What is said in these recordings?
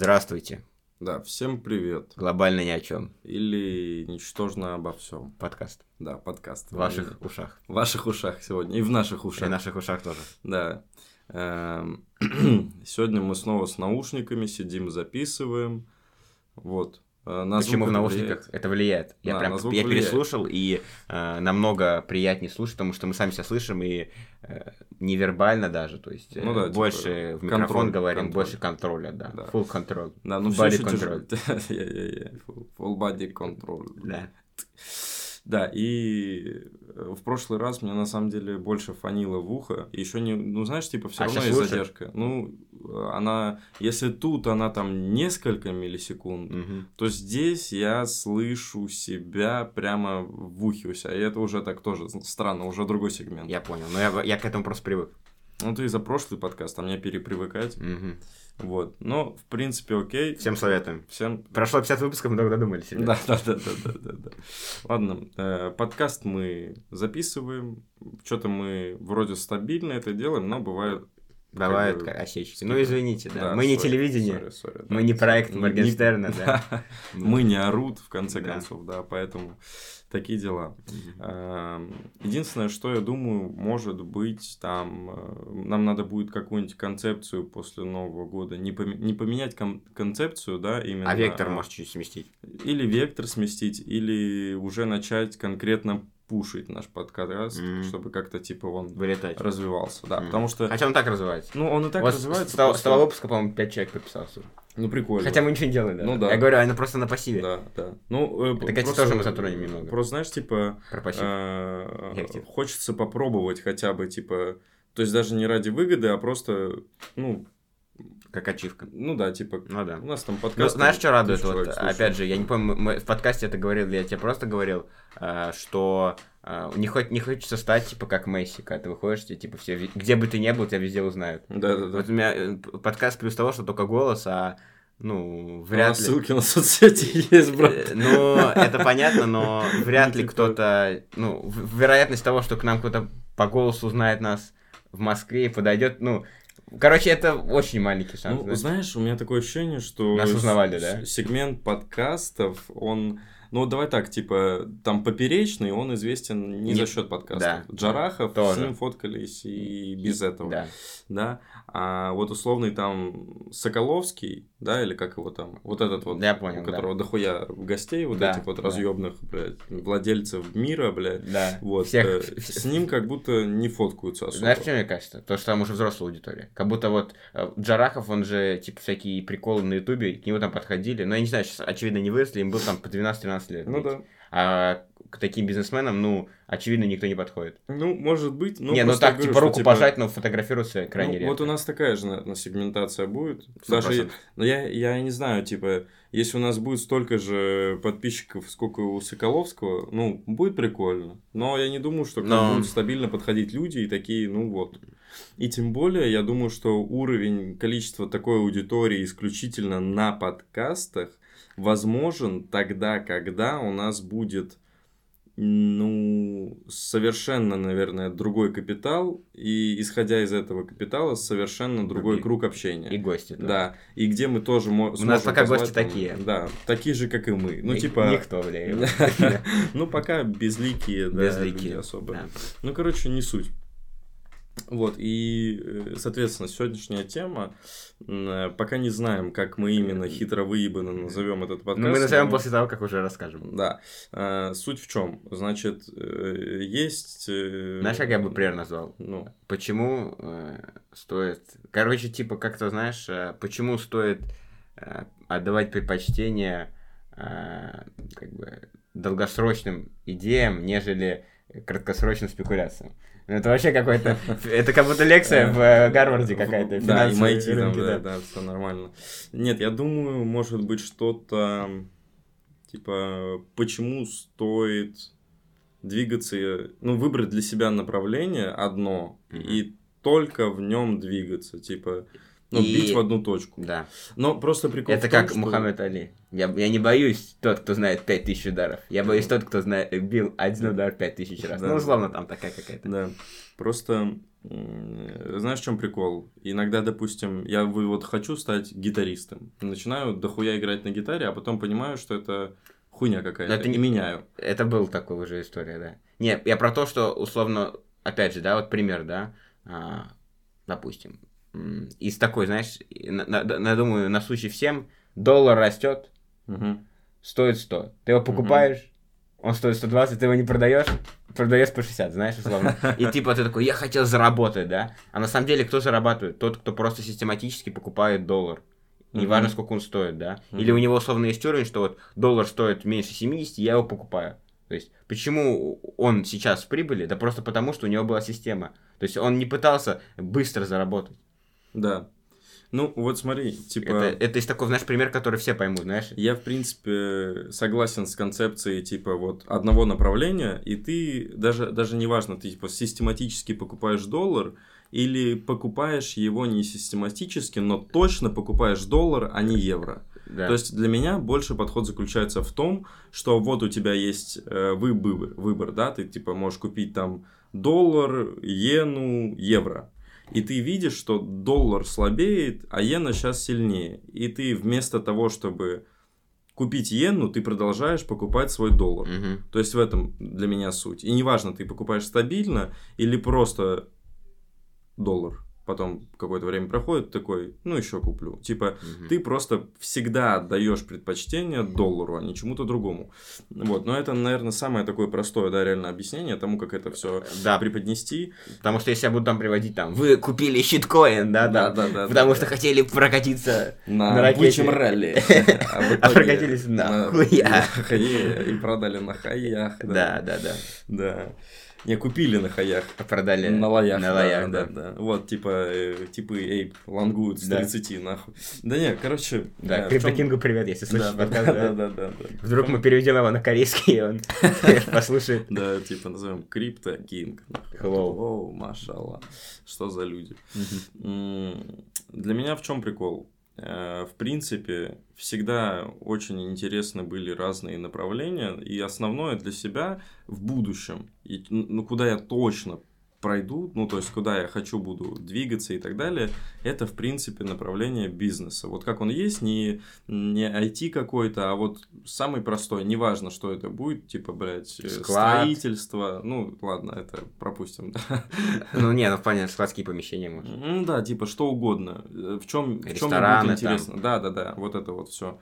Здравствуйте. Да, всем привет. Глобально ни о чем. Или ничтожно обо всем. Подкаст. Да, подкаст. В ваших ушах. В ваших ушах сегодня. И в наших И ушах. в наших ушах тоже. Да. Эм, Сегодня мы снова с наушниками сидим, записываем. Вот. Э, на Почему в наушниках? влияет. Это влияет. Я Да, прям я влияет. переслушал, и э, намного приятнее слушать, потому что мы сами себя слышим, и э, невербально даже. То есть э, Ну да, типа, больше в микрофон контроль, говорим, контроль. больше контроля, да. Да. Full control. Да, ну Body все control. Full body control. Да. Да, и э, в прошлый раз мне на самом деле больше фанило в ухо. Еще не, ну знаешь, типа все А равно есть лучше? задержка. Ну, э, она, если тут она там несколько миллисекунд, Мгм. то здесь я слышу себя прямо в ухе у себя. И это уже так тоже странно, уже другой сегмент. Я понял. Но я, я к этому просто привык. Ну, ты за прошлый подкаст, а мне перепривыкать. Мгм. Вот. Но, в принципе, окей. Всем советуем. Всем Прошло 50 выпусков, мы долго додумались. Да, да, да, да, да, да. Ладно, э, подкаст мы записываем. Что-то мы вроде стабильно это делаем, но бывает. Бывают бы как осечки. скидка. Ну, извините, да. Да, мы не sorry, телевидение. sorry, sorry, Мы да. не проект Не- Моргенштерна, да. Мы не орут, в конце Да. концов, да, поэтому такие дела. Эм, Единственное, что я думаю, может быть, там э, нам надо будет какую-нибудь концепцию после Нового года. Не поменять кон- концепцию, да, именно. А вектор а- может чуть сместить. Или вектор сместить, или уже начать конкретно пушить наш подкаст, Мгм. чтобы как-то типа он Вылетать. развивался. Да, Мгм. потому что. Хотя он так развивается. Ну, он и так Вот развивается. С того, просто- с того выпуска, по-моему, 5 человек подписался. Ну, прикольно. Хотя мы ничего не делаем, да. Ну да. Я говорю, они просто на пассиве. Да, да. Ну, э, Это, кстати, просто- тоже мы затронем немного. Просто, знаешь, типа, Про пассив. э, хочется попробовать хотя бы, типа, то есть даже не ради выгоды, а просто, ну, Как ачивка. ну да, типа, Ну да. у нас там Ну, подкаст. знаешь, что радует? Вот, слушает. опять же, я не помню, мы в подкасте это говорил, я тебе просто говорил, э, что э, не, хо- не хочется стать, типа, как Месси, когда ты выходишь, тебе, типа, все, где бы ты ни был, тебя везде узнают. Да, да, да. Вот у меня э, подкаст плюс того, что только голос, а, ну, вряд нас ли... ссылки на соцсети есть, брат. Ну, это понятно, но вряд ли кто-то... Ну, вероятность того, что к нам кто-то по голосу узнает нас в Москве и подойдет, ну... Короче, это очень маленький шанс. Ну, знаешь. знаешь, у меня такое ощущение, что Нас узнавали, да? сегмент подкастов, он, ну давай так, типа, там поперечный, он известен не, Не- за счет подкастов. да. Джарахов Тоже. с ним фоткались и без этого, Да. да. А вот условный там Соколовский, да, или как его там, вот этот вот, Я понял, у да. которого дохуя гостей, вот Да, этих вот да. разъемных, блядь, владельцев мира, блядь. Да. Вот, Всех... э, с ним как будто не фоткаются особо. Знаешь, что мне кажется? То, что там уже взрослая аудитория. Как будто вот э, Джарахов, он же, типа, всякие приколы на Ютубе, к нему там подходили. Но я не знаю, сейчас, очевидно, не выросли, им был там по 12-13 лет. Ну да. А к таким бизнесменам, ну, очевидно, никто не подходит. Ну, может быть. Ну, не, ну так, говорю, типа, руку пожать, но фотографироваться крайне Ну, редко. Вот у нас такая же, наверное, сегментация будет. Сто Даже, процентов. но я, я не знаю, типа, если у нас будет столько же подписчиков, сколько у Соколовского, ну, будет прикольно. Но я не думаю, что к нам Но- будут стабильно подходить люди и такие, ну вот. И тем более, я думаю, что уровень, количество такой аудитории исключительно на подкастах возможен тогда, когда у нас будет ну, совершенно, наверное, другой капитал, и исходя из этого капитала, совершенно другой Другие. круг общения. И гости. тоже. Да, и где мы тоже можем. нас пока гости такие. Да, такие же, как и мы. Ну, Ни- типа. Никто, бля. Ну, пока безликие, да, Безликие, особо. да. Ну, короче, не суть. Вот, и, э, соответственно, сегодняшняя тема, пока не знаем, как мы именно хитро выебано назовем этот подкаст. Ну, мы назовем но- после того, как уже расскажем. Да. Э, Суть в чем? Значит, э, есть... Знаешь, как я бы пример назвал? Ну, Почему стоит... Короче, типа, как-то, знаешь, почему стоит отдавать предпочтение как бы долгосрочным идеям, нежели краткосрочным спекуляциям. Это вообще какой-то... Это как будто лекция в э, Гарварде какая-то. Да, и MIT там, да, да, все нормально. Нет, я думаю, может быть, что-то типа, почему стоит двигаться, ну, выбрать для себя направление одно и только в нем двигаться. Типа, Ну, И- бить в одну точку. Да. Но просто прикол Это том, как что- Мухаммед Али. Я, я не боюсь тот, кто знает 5000 ударов. Я боюсь тот, кто знает, бил один удар 5000 раз. Да. Ну, условно, там такая какая-то. Да. Просто знаешь, в чем прикол? Иногда, допустим, я вот хочу стать гитаристом. Начинаю дохуя играть на гитаре, а потом понимаю, что это хуйня какая-то. Но это не- меняю. Это был такой уже история, да. Не, я про то, что, условно, опять же, да, вот пример, да, а, допустим, из такой, знаешь, на, на- на- думаю, на случай всем, доллар растет, Мгм. стоит 100. Ты его покупаешь, он стоит 120, ты его не продаешь, продаешь по 60, знаешь, условно. И типа ты такой, я хотел заработать, да? А на самом деле кто зарабатывает? Тот, кто просто систематически покупает доллар. Неважно, Мгм. сколько он стоит, да? Мгм. Или у него условно есть уровень, что вот доллар стоит меньше 70, я его покупаю. То есть, почему он сейчас в прибыли? Да просто потому, что у него была система. То есть, он не пытался быстро заработать. Да. Ну, вот смотри, типа... Это, это из такой, знаешь, пример, который все поймут, знаешь? Я, в принципе, согласен с концепцией, типа, вот, одного направления, и ты, даже, даже неважно, ты, типа, систематически покупаешь доллар, или покупаешь его не систематически, но точно покупаешь доллар, а не евро. Да. То есть для меня больше подход заключается в том, что вот у тебя есть э, выбор, выбор, да, ты типа можешь купить там доллар, иену, евро. И ты видишь, что доллар слабеет, а иена сейчас сильнее. И ты вместо того, чтобы купить иену, ты продолжаешь покупать свой доллар. Мгм. То есть в этом для меня суть. И неважно, ты покупаешь стабильно или просто доллар. Потом какое-то время проходит, такой, ну еще куплю. Типа, Мгм. ты просто всегда отдаешь предпочтение доллару, а не чему-то другому. Вот, но это, наверное, самое такое простое, да, реально объяснение тому, как это все Да, преподнести. потому что если я буду там приводить там, вы купили щиткоин, да, да, да, да. потому да, что да. хотели прокатиться на, на ракете. ралли. А, А прокатились на на хуя. хае и продали на хаях. Да, да, да. Да. Не, купили на хаях. Продали На лоях. на да, лоях, да, да. да. Вот, типа, э, типы Эйп лангуют с Да. 30, нахуй. Да не, короче... Да, э, в Крипто чём- Кингу привет, если Да, слышишь да, подкаст, да, да. да, да, да. Вдруг мы переведем его на корейский, и он послушает. Да, типа назовем Крипто Кинг. Hello. Оу, машалла. Что за люди? Для меня в чем прикол? Э, В принципе, всегда очень интересны были разные направления, и основное для себя в будущем, и, ну, куда я точно пройду, ну, то есть, куда я хочу буду двигаться и так далее, это, в принципе, направление бизнеса. Вот как он есть, не, не IT какой-то, а вот самый простой, неважно, что это будет, типа, блядь, э, Склад. строительство, ну, ладно, это пропустим, да. Ну, не, ну, понятно, складские помещения, может. Ну да, типа что угодно. Э, В чем, в чем мне будет интересно? Да, да, да, вот это вот все.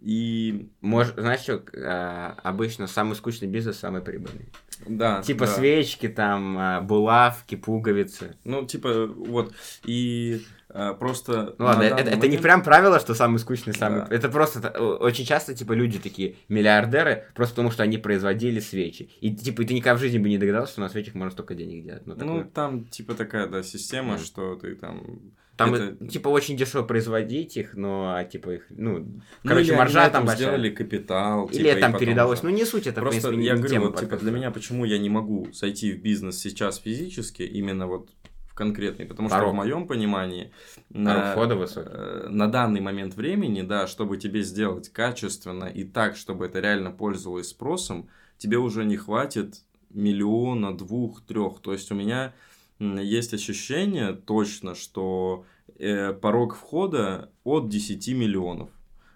И Может, знаешь что, а, обычно самый скучный бизнес самый прибыльный. да. Типа да. свечки, там, а, булавки, пуговицы. Ну, типа, вот. И а, просто. Ну ладно, это, данный это не момент- прям правило, что самый скучный, самый... Да. Это просто очень часто, типа, люди такие миллиардеры, просто потому что они производили свечи. И, типа, ты никогда в жизни бы не догадался, что на свечах можно столько денег делать. Ну, Ну, такое. там, типа, такая, да, система, Мгм. что ты там. Там, это- типа, очень дешево производить их, но, а, типа, их, ну, Ну, короче, они маржа там большая. сделали капитал. Или типа, там передалось. уже. Ну, не суть, это, в Просто принципе, не я говорю, вот, типа, для меня почему я не могу зайти в бизнес сейчас физически, именно вот в конкретный, потому что Порог. в моем понимании на, э, на данный момент времени, да, чтобы тебе сделать качественно и так, чтобы это реально пользовалось спросом, тебе уже не хватит миллиона, двух, трех. То есть у меня есть ощущение точно, что э, порог входа от 10 миллионов.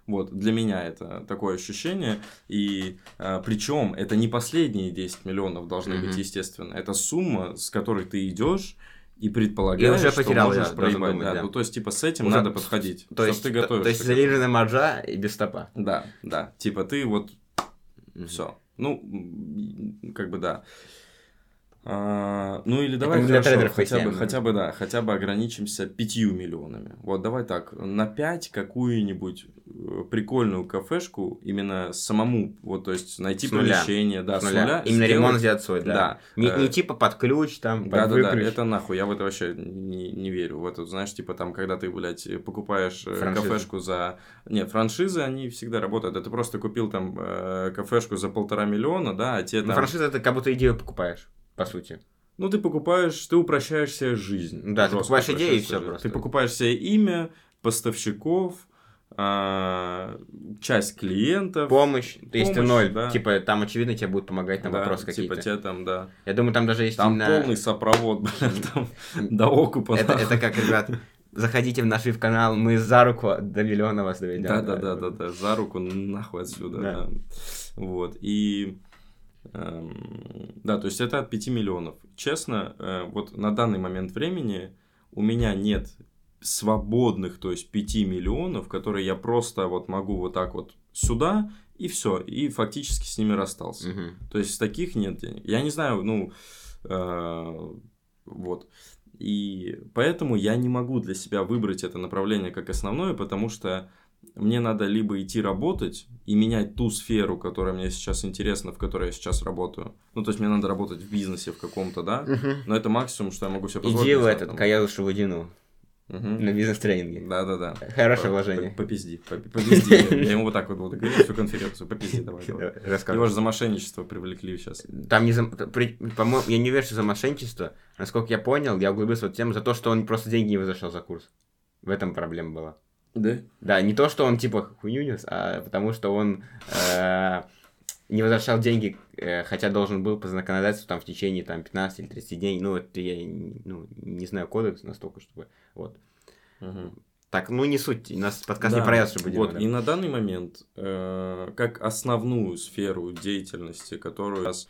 Вот, для меня это такое ощущение. И причем это не последние 10 миллионов должны Мгм. быть, естественно. Это сумма, с которой ты идешь и предполагаешь, И уже что потерял, можешь я проебать. думать, да. да. Ну, то есть, типа, с этим Уже надо подходить. То есть, ты то, готовишься. то есть залированная маржа и без стопа. Да, да. Типа, ты вот Мгм. все. Ну, как бы да. А, ну или давай для хорошо, хотя бы, хотя бы да, хотя бы ограничимся пятью миллионами. Вот давай так, на 5 какую-нибудь э, прикольную кафешку именно самому, вот то есть найти С нуля. помещение, да, С с нуля. нуля. Именно сделать- ремонт сделать свой, да. Да. Не, Э, не типа под ключ, там, под Да, да, да, это нахуй, я в это вообще не, не верю. В это, знаешь, типа там, когда ты, блядь, покупаешь э, Франшизы. кафешку за... Нет, франшизы, они всегда работают. Это просто купил там кафешку за полтора миллиона, да, а тебе Ну, там... франшиза это как будто идею покупаешь, по сути. Ну, ты покупаешь, ты упрощаешь себе жизнь. Да, ты покупаешь идеи и жизнь. просто. Ты покупаешь себе имя, поставщиков, а, часть клиентов. Помощь, то есть ты Помощь, ноль, да. типа там очевидно тебе будут помогать на Да, вопросы типа какие-то. тебе там, да. Я думаю, там даже есть Там именно- полный сопровод, блин, там до окупа. это, это как, ребят, заходите в наш канал, мы за руку до миллиона вас доведем. Да, да, да, да, да, за руку нахуй отсюда, Да. да. Вот, и... эм, да, то есть это от 5 миллионов. Честно, э, вот на данный момент времени у меня нет свободных, то есть 5 миллионов, которые я просто вот могу вот так вот сюда, и все, и фактически с ними расстался. Мгм. То есть таких нет денег. Я не знаю, ну, э, вот. И поэтому я не могу для себя выбрать это направление как основное, потому что мне надо либо идти работать и менять ту сферу, которая мне сейчас интересна, в которой я сейчас работаю. Ну, то есть мне надо работать в бизнесе в каком-то, да? Мгм. Но это максимум, что я могу себе позволить. Иди в этот там. Каязу Шавудину Мгм. на бизнес-тренинге. Да-да-да. Хорошее По- вложение. по- Попизди. по- Попизди. Я ему вот так вот буду говорить всю конференцию. Попизди давай. рассказывай. Его же за мошенничество привлекли сейчас. Там не за... По-моему, я не уверен, что за мошенничество. Насколько я понял, я углубился в эту тему за то, что он просто деньги не возвращал за курс. В этом проблема была. Да? Да, не то, что он типа хуйню нес, а потому что он э, не возвращал деньги, э, хотя должен был по законодательству там в течение там 15 или 30 дней. Ну, это я не- ну, не знаю кодекс настолько, чтобы... Вот. Мгм. Так, ну не суть, у нас подкаст не Да, про это, чтобы Вот, и на данный момент, э, как основную сферу деятельности, которую сейчас,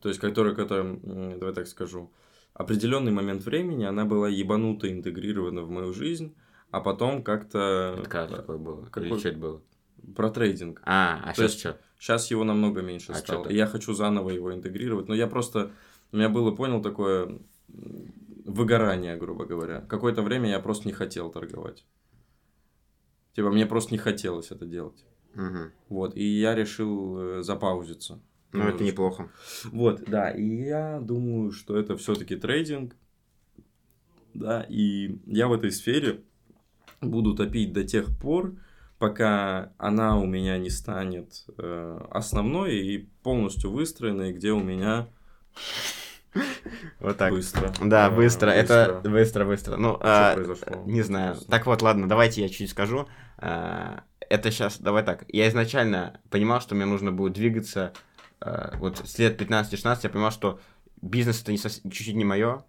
то есть, которая, которая, давай так скажу, определенный момент времени, она была ебануто интегрирована в мою жизнь, а потом как-то Это когда такое было? Какой- Или что это было? про трейдинг. А, а То сейчас есть- что? Сейчас его намного меньше А стало. я хочу заново его интегрировать. Но я просто... У меня было, понял, такое выгорание, грубо говоря. Какое-то время я просто не хотел торговать. Типа, мне просто не хотелось это делать. Вот, и я решил э, запаузиться. Ну, это неплохо. Вот, да, и я думаю, что это все-таки трейдинг. Да, и я в этой сфере буду топить до тех пор, пока она у меня не станет э, основной и полностью выстроенной, где у меня Вот так. быстро. Да, э, быстро, это быстро, быстро. Ну, Что а, произошло? не знаю. Так вот, ладно, давайте я чуть скажу. А, Это сейчас, давай так. Я изначально понимал, что мне нужно будет двигаться. а, Вот с лет 15-16 я понимал, что бизнес это не сос- чуть-чуть не мое.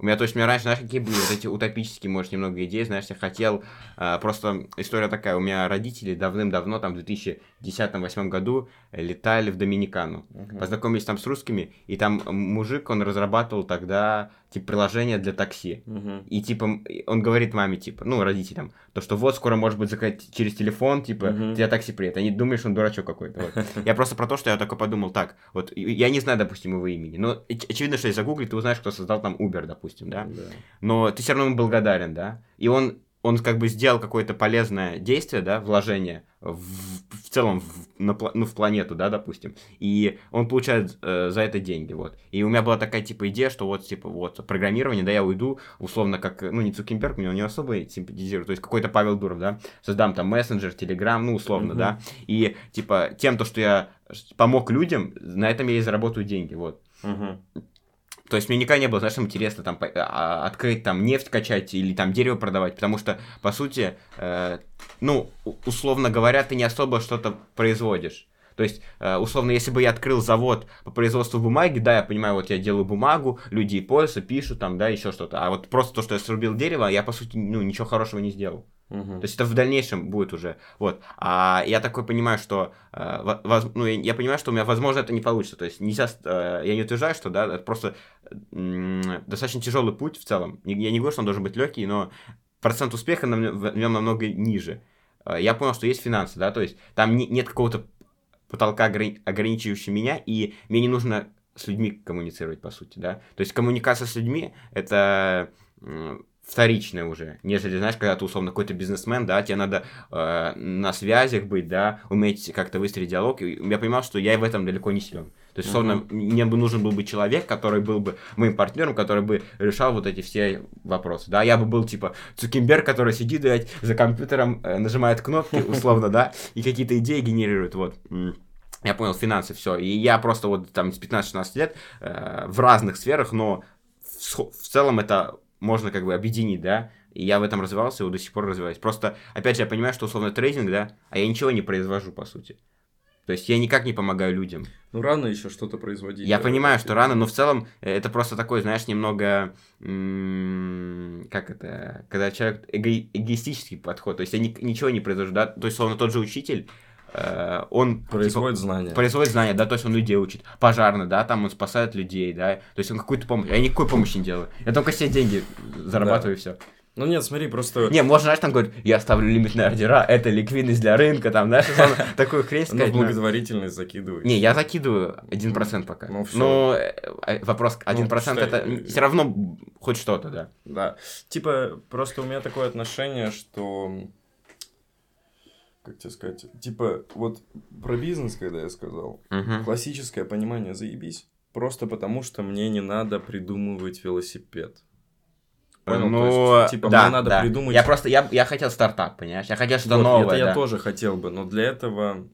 У меня, то есть, у меня раньше, знаешь, какие были вот эти утопические, может, немного идеи, знаешь, я хотел, а, просто история такая, у меня родители давным-давно, там, в 2010-2008 году летали в Доминикану Мгм. познакомились там с русскими, и там мужик, он разрабатывал тогда, типа, приложение для такси. Мгм. И, типа, он говорит маме, типа, ну, родителям, то, что вот скоро, может быть, заказать через телефон, типа, Мгм. тебя такси приедет. Они думают, что он дурачок какой-то. вот. Я просто про то, что я такой подумал, так, вот, я не знаю, допустим, его имени, но оч- очевидно, что если загуглить, ты узнаешь, кто создал там Uber, допустим, да? Да. но ты все равно ему благодарен, да, и он, он как бы сделал какое-то полезное действие, да, вложение в, в целом в, на ну, в планету, да, допустим, и он получает э, за это деньги, вот. И у меня была такая, типа, идея, что вот, типа, вот, программирование, да, я уйду, условно, как, ну, не Цукенберг, мне он не особо симпатизирует, то есть какой-то Павел Дуров, да, создам там мессенджер, телеграм, ну, условно, Мгм. да, и, типа, тем, то, что я помог людям, на этом я и заработаю деньги, вот. Мгм. То есть мне никогда не было, знаешь, интересно там а, открыть там нефть качать или там дерево продавать, потому что по сути, э, ну условно говоря, ты не особо что-то производишь. То есть, э, условно, если бы я открыл завод по производству бумаги, да, я понимаю, вот я делаю бумагу, люди пользуются, пишут там, да, еще что-то. А вот просто то, что я срубил дерево, я, по сути, ну, ничего хорошего не сделал. Мгм. То есть это в дальнейшем будет уже. Вот. А я такой понимаю, что э, во- воз- ну, я, я понимаю, что у меня, возможно, это не получится. То есть нельзя, э, я не утверждаю, что да, это просто м, достаточно тяжелый путь в целом. Я не говорю, что он должен быть легкий, но процент успеха на в нем намного ниже. Э, Я понял, что есть финансы, да, то есть там не- нет какого-то потолка ограни- ограничивающего меня, и мне не нужно с людьми коммуницировать, по сути, да. То есть коммуникация с людьми — это вторичное уже, нежели, знаешь, когда ты, условно, какой-то бизнесмен, да, тебе надо э, на связях быть, да, уметь как-то выстроить диалог, и я понимал, что я в этом далеко не силен. То есть, условно, мне бы нужен был бы человек, который был бы моим партнером, который бы решал вот эти все вопросы, да, я бы был, типа, Цукенберг, который сидит, блядь, за компьютером, э, нажимает кнопки, условно, да, и какие-то идеи генерирует, вот. Я понял, финансы, все. И я просто вот там с 15-16 лет э, в разных сферах, но в, в целом это можно как бы объединить, да, и я в этом развивался, и до сих пор развиваюсь. Просто, опять же, я понимаю, что условно трейдинг, да, а я ничего не произвожу, по сути. То есть я никак не помогаю людям. Ну, рано еще что-то производить. Я да, понимаю, что рано, но в целом э, это просто такой, знаешь, немного... как это? Когда человек эго эгоистический подход. То есть я ни ничего не произвожу, да? То есть, словно тот же учитель, э, он... Производит типа, знания. Производит знания, да, то есть он людей учит. Пожарно, да, там он спасает людей, да. То есть он какую-то помощь... Я никакой помощи не делаю. Я только себе деньги зарабатываю да. и все. Ну нет, смотри, просто... Не, можно, знаешь, там говорит, я ставлю лимитные ордера, это ликвидность для рынка, там, знаешь, такую хрень. Ну, благотворительность закидываешь. Не, я закидываю 1% пока. Ну, все. Но э, э, вопрос, 1% ну, это все равно хоть что-то, да. Да. Типа, просто у меня такое отношение, что... Как тебе сказать? Типа, вот про бизнес, когда я сказал, классическое понимание заебись, просто потому что мне не надо придумывать велосипед. Понял? Ну, есть, типа, да, мне надо да. придумать... Я просто, я, я хотел стартап, понимаешь? Я хотел что-то вот, новое, Это да. я тоже хотел бы, но для этого...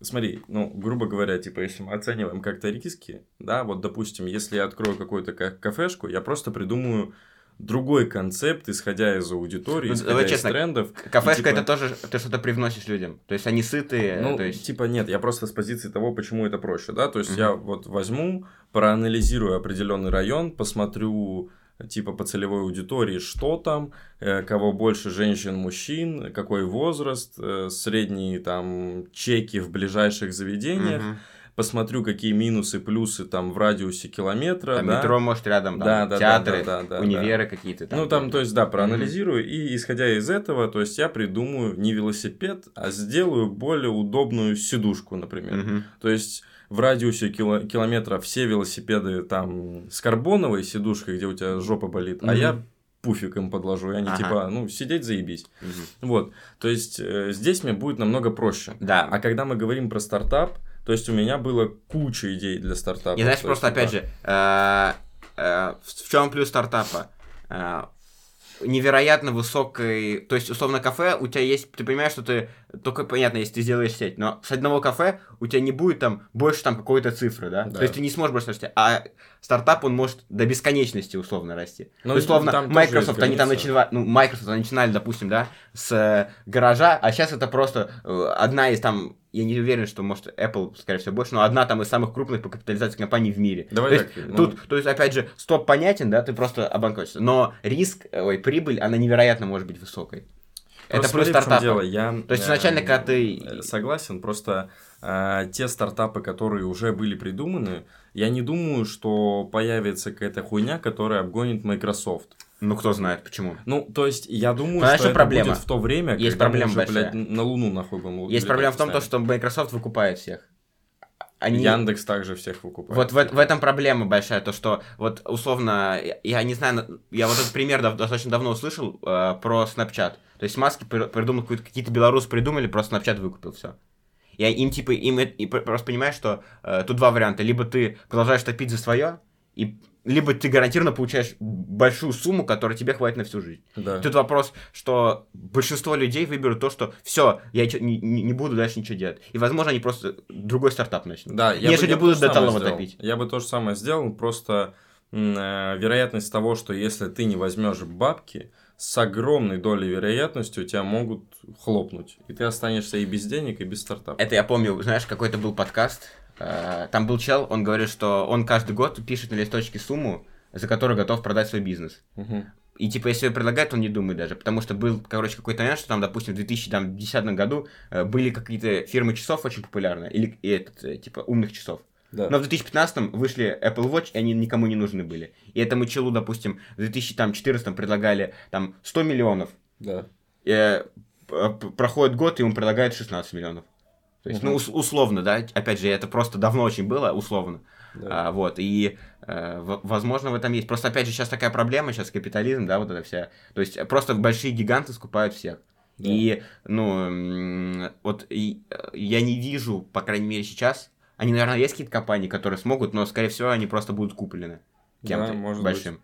Смотри, ну, грубо говоря, типа, если мы оцениваем как-то риски, да, вот, допустим, если я открою какую-то кафешку, я просто придумаю другой концепт, исходя из аудитории, ну, исходя давай, из честно, трендов. Кафешка и, типа... это тоже ты что-то привносишь людям. То есть они сытые. Ну, то есть... типа нет, я просто с позиции того, почему это проще, да. То есть угу. я вот возьму, проанализирую определенный район, посмотрю типа по целевой аудитории, что там, э, кого больше женщин, мужчин, какой возраст, э, средние там чеки в ближайших заведениях. Угу. Посмотрю, какие минусы, плюсы там в радиусе километра. Там да? метро, может, рядом, там, да, да, театры, да, да, да, универы да. какие-то. Там, ну, там, то есть, да, проанализирую, mm и исходя из этого, то есть, я придумаю не велосипед, а сделаю более удобную сидушку, например. mm То есть, в радиусе кило километра все велосипеды там с карбоновой сидушкой, где у тебя жопа болит, mm-hmm. а я пуфик им подложу, и они ага. типа, ну, сидеть заебись. Угу. Вот, то есть, э, здесь мне будет намного проще. Да. А когда мы говорим про стартап, то есть, у меня было куча идей для стартапа. И знаешь, просто, есть, опять да. же, э, э, в чем плюс стартапа? Э, невероятно высокой... То есть, условно, кафе, у тебя есть... Ты понимаешь, что ты... Только понятно, если ты сделаешь сеть, но с одного кафе у тебя не будет там больше там какой-то цифры, да? да. То есть, ты не сможешь больше расти. А стартап, он может до бесконечности условно расти. Ну, условно, там Microsoft, они там начинали... Ну, Microsoft, они начинали, допустим, да, с гаража, а сейчас это просто одна из там я не уверен, что, может, Apple, скорее всего, больше, но одна там из самых крупных по капитализации компаний в мире. Давай то так. Есть, ну... Тут, то есть, опять же, стоп понятен, да, ты просто обанкротишься. Но риск, ой, прибыль, она невероятно может быть высокой. Просто это плюс стартап. Дело. Я, то есть, изначально, когда ты... Э, согласен, просто э, те стартапы, которые уже были придуманы, я не думаю, что появится какая-то хуйня, которая обгонит Microsoft. Ну, кто знает, почему. Ну, то есть, я думаю, Знаешь, что это проблема? будет в то время, Есть когда проблема мы уже, блядь, на Луну нахуй будем Есть проблема в том, то, что Microsoft выкупает всех. Они... Яндекс также всех выкупает. Вот в, в этом проблема большая, то что вот условно, я не знаю, я вот этот пример достаточно давно услышал э, про Snapchat. То есть Маски придумал какие-то белорусы придумали, просто Snapchat выкупил все. И им типа им и просто понимаешь, что э, тут два варианта: либо ты продолжаешь топить за свое и либо ты гарантированно получаешь большую сумму, которая тебе хватит на всю жизнь. Да. Тут вопрос, что большинство людей выберут то, что все, я не, не буду дальше ничего делать. И, возможно, они просто другой стартап начнут. Да, я Нежели бы, я будут до талого топить. Я бы то же самое сделал, просто э, вероятность того, что если ты не возьмешь бабки, с огромной долей вероятности у тебя могут хлопнуть. И ты останешься и без денег, и без стартапа. Это я помню, знаешь, какой-то был подкаст, там был чел, он говорит, что он каждый год пишет на листочке сумму, за которую готов продать свой бизнес. Угу. И типа, если предлагает, он не думает даже. Потому что был, короче, какой-то момент, что там, допустим, в 2010 году э, были какие-то фирмы часов очень популярные, или и этот, э, типа, умных часов. Да. Но в 2015 вышли Apple Watch, и они никому не нужны были. И этому челу, допустим, в 2014 предлагали там 100 миллионов. Да. И, э, проходит год, и ему предлагают 16 миллионов. То есть, угу. ну, ус- условно, да, опять же, это просто давно очень было, условно. Да. А, вот, и, э, возможно, в этом есть. Просто, опять же, сейчас такая проблема, сейчас капитализм, да, вот эта вся. То есть, просто большие гиганты скупают всех. Да. И, ну, вот и, я не вижу, по крайней мере, сейчас. Они, наверное, есть какие-то компании, которые смогут, но, скорее всего, они просто будут куплены кем-то да, большим. Быть.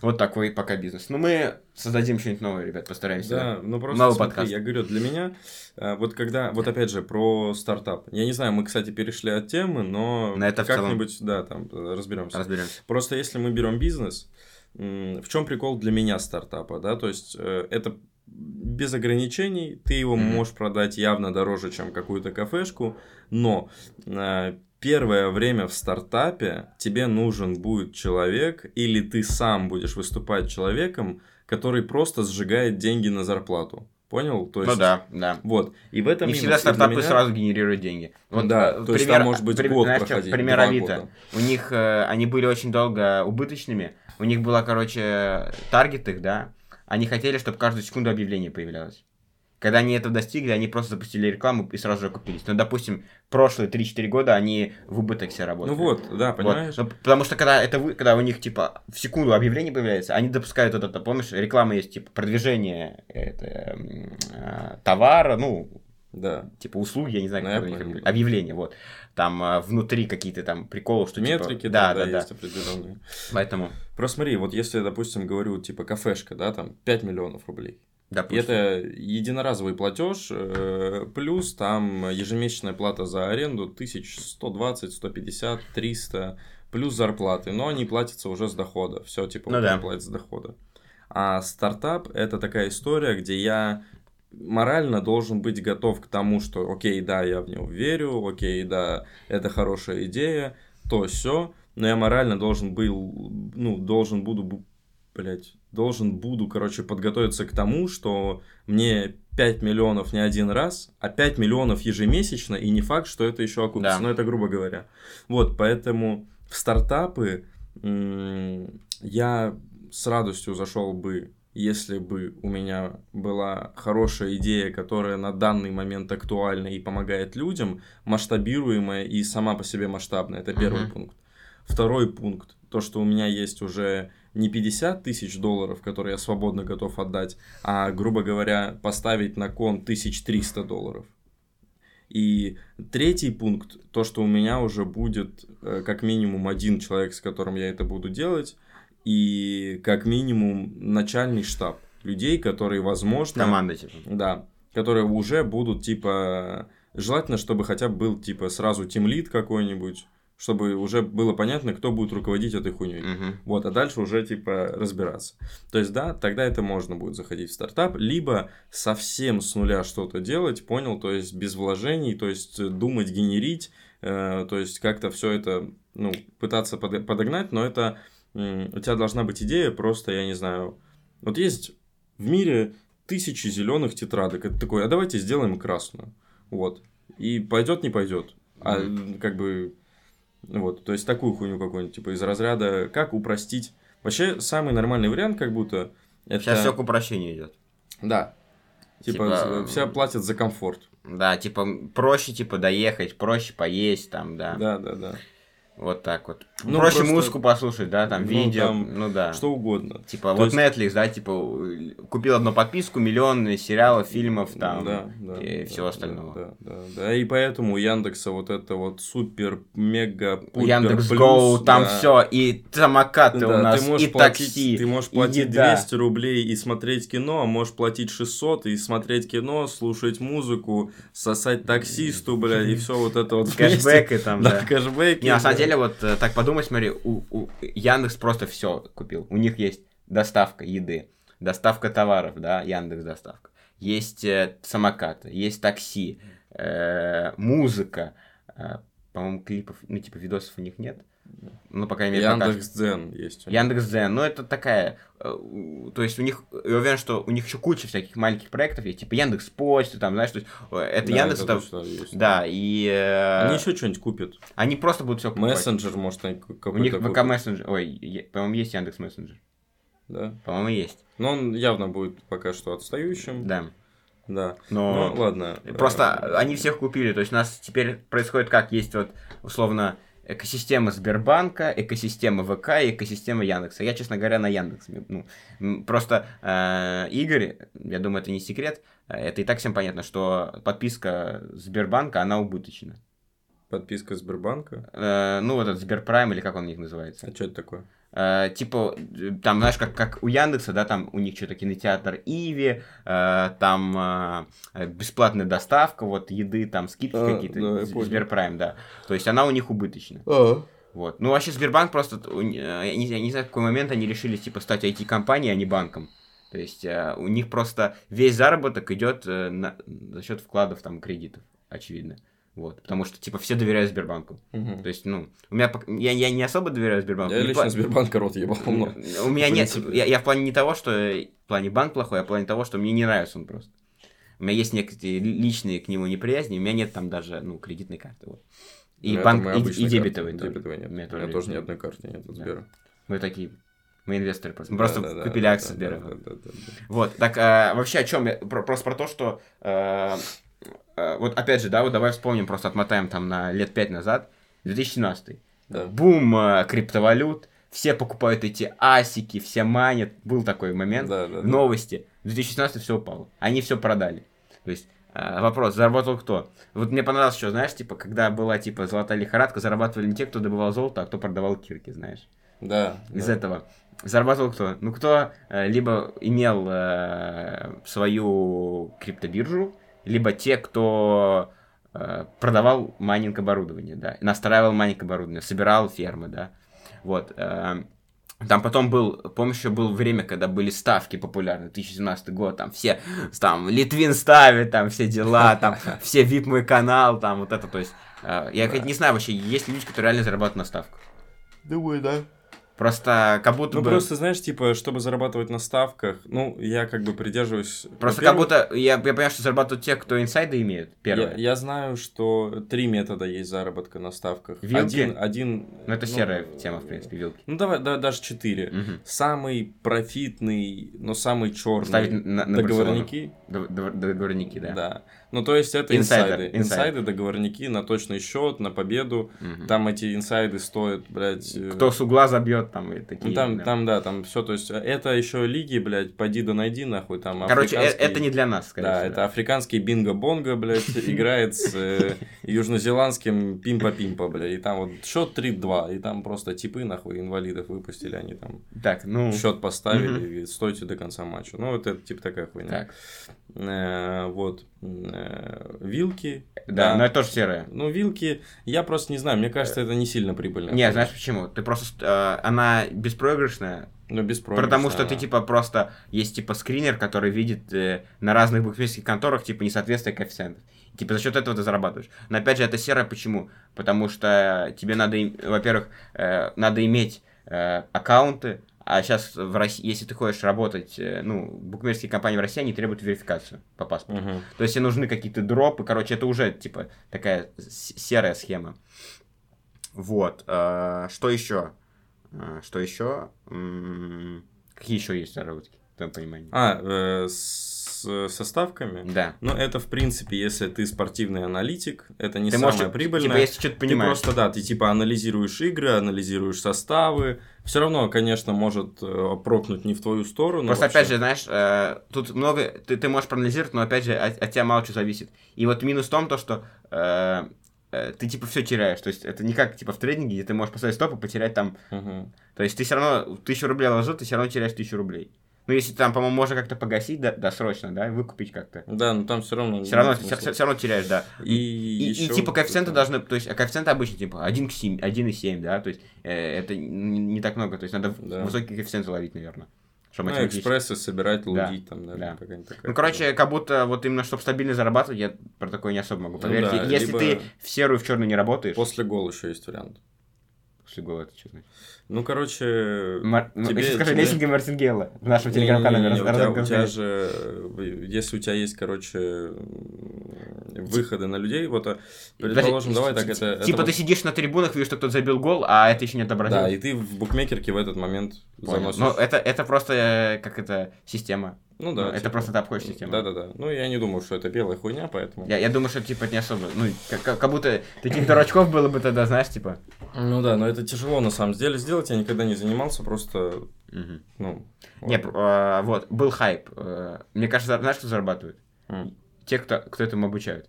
Вот такой пока бизнес. Ну, мы создадим что-нибудь новое, ребят, постараемся. Да, ну просто Новый смотри, подкаст. я говорю, для меня, э, вот когда, вот опять же, про стартап. Я не знаю, мы, кстати, перешли от темы, но На это как-нибудь, да, там, разберемся. Разберемся. Просто если мы берем бизнес, в чем прикол для меня стартапа, да, то есть э, это без ограничений, ты его Мгм. можешь продать явно дороже, чем какую-то кафешку, но э, первое время в стартапе тебе нужен будет человек, или ты сам будешь выступать человеком, который просто сжигает деньги на зарплату. Понял? То Ну да, да. Вот. И в этом Не всегда стартапы меня- сразу генерируют деньги. Да, э, то есть там может быть год знаешь, проходить, Пример Авито. года. У них, э, они были очень долго убыточными. У них было, короче, таргет их, да. Они хотели, чтобы каждую секунду объявление появлялось. Когда они этого достигли, они просто запустили рекламу и сразу же окупились. Ну, допустим, прошлые 3-4 года они в убыток все работали. Ну вот, да, Вот. понимаешь? Ну, потому что когда это вы, когда у них типа в секунду объявление появляется, они допускают вот это, помнишь, реклама есть типа продвижение это, а, товара, ну Да. типа услуги, я не знаю, Ну, как них объявление, вот. Там а, внутри какие-то там приколы, что Метрики, типа, да, да, да, да. есть определенные. Поэтому, Просто смотри, вот если допустим, говорю, типа, кафешка, да, там, 5 миллионов рублей. И допустим. это единоразовый платеж, э, плюс там ежемесячная плата за аренду 1120, 150, 300, плюс зарплаты. Но они платятся уже с дохода. Все, типа, Ну да. он платит с дохода. А стартап это такая история, где я морально должен быть готов к тому, что окей, да, я в него верю, окей, да, это хорошая идея, то все, но я морально должен был, ну, должен буду, бу- блядь, должен буду, короче, подготовиться к тому, что мне 5 миллионов не один раз, а 5 миллионов ежемесячно, и не факт, что это еще окупится. Да. Но это грубо говоря. Вот, поэтому в стартапы я с радостью зашел бы, если бы у меня была хорошая идея, которая на данный момент актуальна и помогает людям, масштабируемая и сама по себе масштабная. Это первый Мгм. пункт. Второй пункт, то, что у меня есть уже не 50 тысяч долларов, которые я свободно готов отдать, а, грубо говоря, поставить на кон 1300 долларов. И третий пункт, то, что у меня уже будет э, как минимум один человек, с которым я это буду делать, и как минимум начальный штаб людей, которые, возможно, Команда, типа. да, которые уже будут, типа, желательно, чтобы хотя бы был, типа, сразу тимлит какой-нибудь, чтобы уже было понятно, кто будет руководить этой хуйней. Мгм. Вот, а дальше уже, типа, разбираться. То есть, да, тогда это можно будет заходить в стартап, либо совсем с нуля что-то делать, понял, то есть, без вложений, то есть, э, думать, генерить, э, то есть, как-то все это, ну, пытаться под- подогнать, но это, м, у тебя должна быть идея, просто, я не знаю, вот есть в мире тысячи зеленых тетрадок, это такой, а давайте сделаем красную, вот, и пойдет, не пойдет, а Мгм. как бы вот, то есть такую хуйню какую-нибудь, типа из разряда, как упростить. Вообще, самый нормальный вариант, как будто, это... Сейчас все к упрощению идет. Да. Типа, Типа, все платят за комфорт. Да, типа, проще, типа, доехать, проще поесть, там, да. Да, да, да. Вот так вот. Ну, проще просто- музыку послушать, да, там, Ну, видео, там ну да. Что угодно. Типа, То вот есть- Netflix, да, типа, купил одну подписку, миллионы сериалов, фильмов, там, да, да, и да, всего да, остального. Да, да, да. И поэтому у Яндекса вот это вот супер, мега, пупер, Яндекс плюс, там да. все, и самокаты Да, у нас, ты можешь и платить, такси, ты можешь платить еда. 200 рублей и смотреть кино, а можешь платить 600 и смотреть кино, слушать музыку, сосать таксисту, бля, и все вот это вот. Кэшбэки там, Да, да. кэшбэки. Не, на самом да. Деле, вот э, так подумать, смотри, у, у Яндекс просто все купил. У них есть доставка еды, доставка товаров, да, Яндекс доставка. Есть э, самокаты, есть такси, э, музыка. э, по-моему, клипов, ну, типа, видосов у них нет. Ну, по крайней мере. Яндекс.Дзен есть. них. Яндекс.Дзен, ну это такая, э, то есть у них, я уверен, что у них еще куча всяких маленьких проектов есть, типа Яндекс Почта, там, знаешь, то есть э, это Да, Яндекс, это точно есть. да, и э, Они еще что-нибудь купят. они просто будут все покупать. Мессенджер, может, они какой-то У них купят. ВК мессенджер, ой, по-моему, есть Яндекс мессенджер, Да. по-моему, есть, Но он явно будет пока что отстающим. да, Да. но Ну, ладно. просто они всех купили, то есть у нас теперь происходит как, есть вот, условно, экосистема Сбербанка, экосистема ВК и экосистема Яндекса. Я, честно говоря, на Яндекс. Ну, просто э, Игорь, я думаю, это не секрет, э, это и так всем понятно, что подписка Сбербанка, она убыточна. Подписка Сбербанка. Э, ну, вот этот Сберпрайм, или как он у них называется. А что это такое? Э, типа, э, там, знаешь, как, как у Яндекса, да, там у них что-то кинотеатр Иви, э, там э, бесплатная доставка, вот, еды, там, скидки А, какие-то, да. Сберпрайм, да. То есть она у них убыточна. А. Вот. Ну, вообще, Сбербанк просто, э, я не, я не знаю, в какой момент они решили, типа, стать IT-компанией, а не банком. То есть э, у них просто весь заработок идет э, на- за счет вкладов, там, кредитов, очевидно. Вот. Потому что, типа, все доверяют Сбербанку. Мгм. То есть, ну, у меня, я, я не особо доверяю Сбербанку. Я лично пла- Сбербанка рот ебал. но- у меня нет, я, я в плане не того, что в плане банк плохой, а в плане того, что мне не нравится он просто. У меня есть некоторые ли- личные к нему неприязни, у меня нет там даже, ну, кредитной карты. Вот. И Ну, банк, и- и, дебетовый карты. тоже. Дебетовой нет. У У меня меня тоже тоже ни одной карты нет от Да. Сбера. Мы такие, мы инвесторы просто. Мы просто Да-да-да, купили акции да-да, Сбера. да-да-да. Вот, так а, вообще о чем? Про- просто про то, что э, вот опять же, да, вот давай вспомним, просто отмотаем там на лет пять назад, 2017 Да. бум э, криптовалют, все покупают эти асики, все манят, был такой момент, Да, да, в новости, в 2016 все упало, они все продали. То есть э, вопрос, заработал кто? Вот мне понравилось еще, знаешь, типа, когда была, типа, золотая лихорадка, зарабатывали не те, кто добывал золото, а кто продавал кирки, знаешь Да. из да. этого. Зарабатывал кто? Ну, кто э, либо имел э, свою криптобиржу, либо те, кто э, продавал майнинг оборудование, да, настраивал майнинг оборудование, собирал фермы, да. Вот. э, там потом был, помнишь, еще было время, когда были ставки популярны, 2017 год, там все, там, Литвин ставит, там, все дела, там, все VIP мой канал, там, вот это, то есть, э, я хоть не знаю вообще, есть ли люди, которые реально зарабатывают на ставках. Думаю, да. Просто как будто Ну, бы... просто, знаешь, типа, чтобы зарабатывать на ставках, ну, я как бы придерживаюсь... Просто как будто я, я понимаю, что зарабатывают те, кто инсайды имеют. Первое. Я, я знаю, что три метода есть заработка на ставках. Вилки? Один, один... Ну, это серая тема, в принципе, вилки. Ну, давай, да, даже четыре. Мгм. Самый профитный, но самый черный. Ставить на, на договорники. Договорники, да. Да. Ну, то есть это инсайды. инсайдер. Инсайды, договорники на точный счет, на победу. Мгм. Там эти инсайды стоят, блядь... э, Кто с угла забьет, там и такие. Ну, там, да. там, да, там все, то есть, это еще лиги, блядь, пойди да найди, нахуй, там, Короче, э- африканский- это не для нас, скорее Да, всего. это африканский бинго-бонго, блядь, играет с э, южнозеландским пимпа-пимпа, блядь, и там вот счет 3-2, и там просто типы, нахуй, инвалидов выпустили, они там Так, ну... счет поставили, стойте до конца матча. Ну, вот это типа такая хуйня. Так, Э, вот. Э, вилки. да, но это тоже серая. Ну, вилки, я просто не знаю, мне кажется, это не сильно прибыльно. Не, знаешь почему? Ты просто... э, она беспроигрышная, Ну, без Потому что ты, типа, просто... Есть, типа, скринер, который видит э, на разных букмекерских конторах, типа, несоответствие коэффициентов. Типа, за счет этого ты зарабатываешь. Но, опять же, это серое почему? Потому что тебе надо, во-первых, э, надо иметь э, аккаунты, а сейчас в России, если ты хочешь работать, э, ну, букмекерские компании в России, они требуют верификацию по паспорту. Мгм. То есть тебе нужны какие-то дропы, короче, это уже, типа, такая серая схема. Вот. э, что еще? Э, Что еще? Какие еще есть заработки, в твоем понимании? А, э, с, со ставками? Да. Ну, это, в принципе, если ты спортивный аналитик, это не ты самое можешь, прибыльное. типа, если что-то Ты понимаешь. просто, да, ты типа анализируешь игры, анализируешь составы. Все равно, конечно, может э, прокнуть не в твою сторону. Просто, вообще. опять же, знаешь, э, тут много, ты, ты можешь проанализировать, но, опять же, от, от тебя мало что зависит. И вот минус в том, то, что э, э, ты, типа, все теряешь. То есть, это не как, типа, в трейдинге, где ты можешь поставить стоп и потерять там... Мгм. То есть, ты все равно тысячу рублей вложил, ты все равно теряешь тысячу рублей. Ну, если там, по-моему, можно как-то погасить да, досрочно, да, выкупить как-то. Да, но там все равно... Все равно, нет смысла. все, равно теряешь, да. И, И, и, типа коэффициенты должны, то есть а коэффициенты обычно типа 1 к 7, 1,7, да, то есть э, это не, так много, то есть надо Да. высокие коэффициенты ловить, наверное. Чтобы Ну, экспрессы собирать, Да, лудить там, да, да. какая-нибудь такая. Ну, короче, как будто вот именно, чтобы стабильно зарабатывать, я про такое не особо могу Ну поверить. да, Если либо- ты в серую, в черную не работаешь, После гол еще есть вариант. После гола это что значит? Ну, короче... Мар... ну, тебе- если скажи тебе- Лессинга и Мартингейла в нашем телеграм-канале. у, тебя, у тебя же, э, если у тебя есть, короче, выходы на людей, вот, а, предположим, давай так, это... Типа ты сидишь на трибунах, видишь, что кто-то забил гол, а это еще не отобразил. Да, и ты в букмекерке в этот момент Понял. заносишь... Ну, это, это просто, э, как это, система. Ну да. Ну, это просто ты обходишь систему. Да-да-да. Ну, я не думаю, что это белая хуйня, поэтому... Я, я думаю, что типа не особо. Ну, как, как- будто таких дурачков было бы тогда, знаешь, типа. Ну да, но это тяжело на самом деле сделать. Я никогда не занимался, просто, ну... Не, вот. пр- а, вот, был хайп. Э, Мне кажется, знаешь, кто зарабатывает? М. Те, кто, кто этому обучают.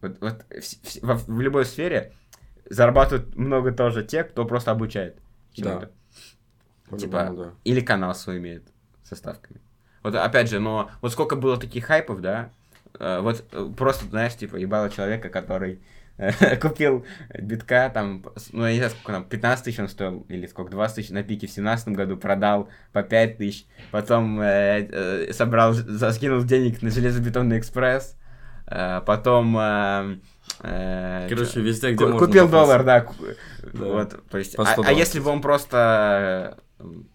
Вот, вот вс- во- в, любой сфере зарабатывают много тоже те, кто просто обучает чему-то. Типа, да. или канал свой имеет со ставками. Вот опять же, но вот сколько было таких хайпов, да, э, вот э, просто, знаешь, типа, ебало человека, который купил битка, там, ну, я не знаю, сколько там, 15 тысяч он стоил, или сколько, 20 тысяч на пике в 17 году, продал по 5 тысяч, потом э, э, собрал, заскинул денег на железобетонный экспресс, э, потом... Э, э Короче, везде, где Купил доллар, да, да. Вот, то есть, а, а если бы он просто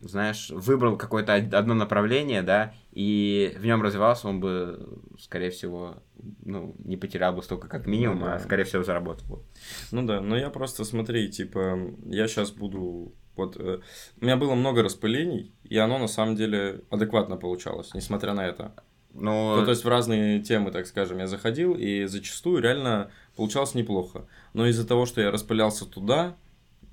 знаешь, выбрал какое-то одно направление, да, и в нем развивался, он бы, скорее всего, ну, не потерял бы столько как минимум, ну, да. а, скорее всего, заработал бы. Ну да, но я просто, смотри, типа, я сейчас буду... Вот, э, у меня было много распылений, и оно, на самом деле, адекватно получалось, несмотря на это. Но... Ну, то есть, в разные темы, так скажем, я заходил, и зачастую реально получалось неплохо. Но из-за того, что я распылялся туда,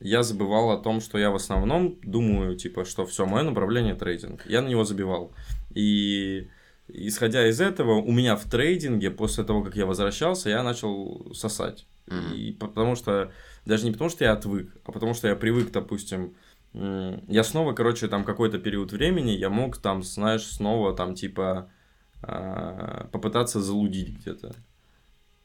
я забывал о том, что я в основном думаю, типа, что все, мое направление трейдинг. Я на него забивал. И исходя из этого, у меня в трейдинге, после того, как я возвращался, я начал сосать. Mm-hmm. И потому что, даже не потому что я отвык, а потому что я привык, допустим, я снова, короче, там какой-то период времени, я мог там, знаешь, снова там, типа, а, попытаться залудить где-то. Mm-hmm.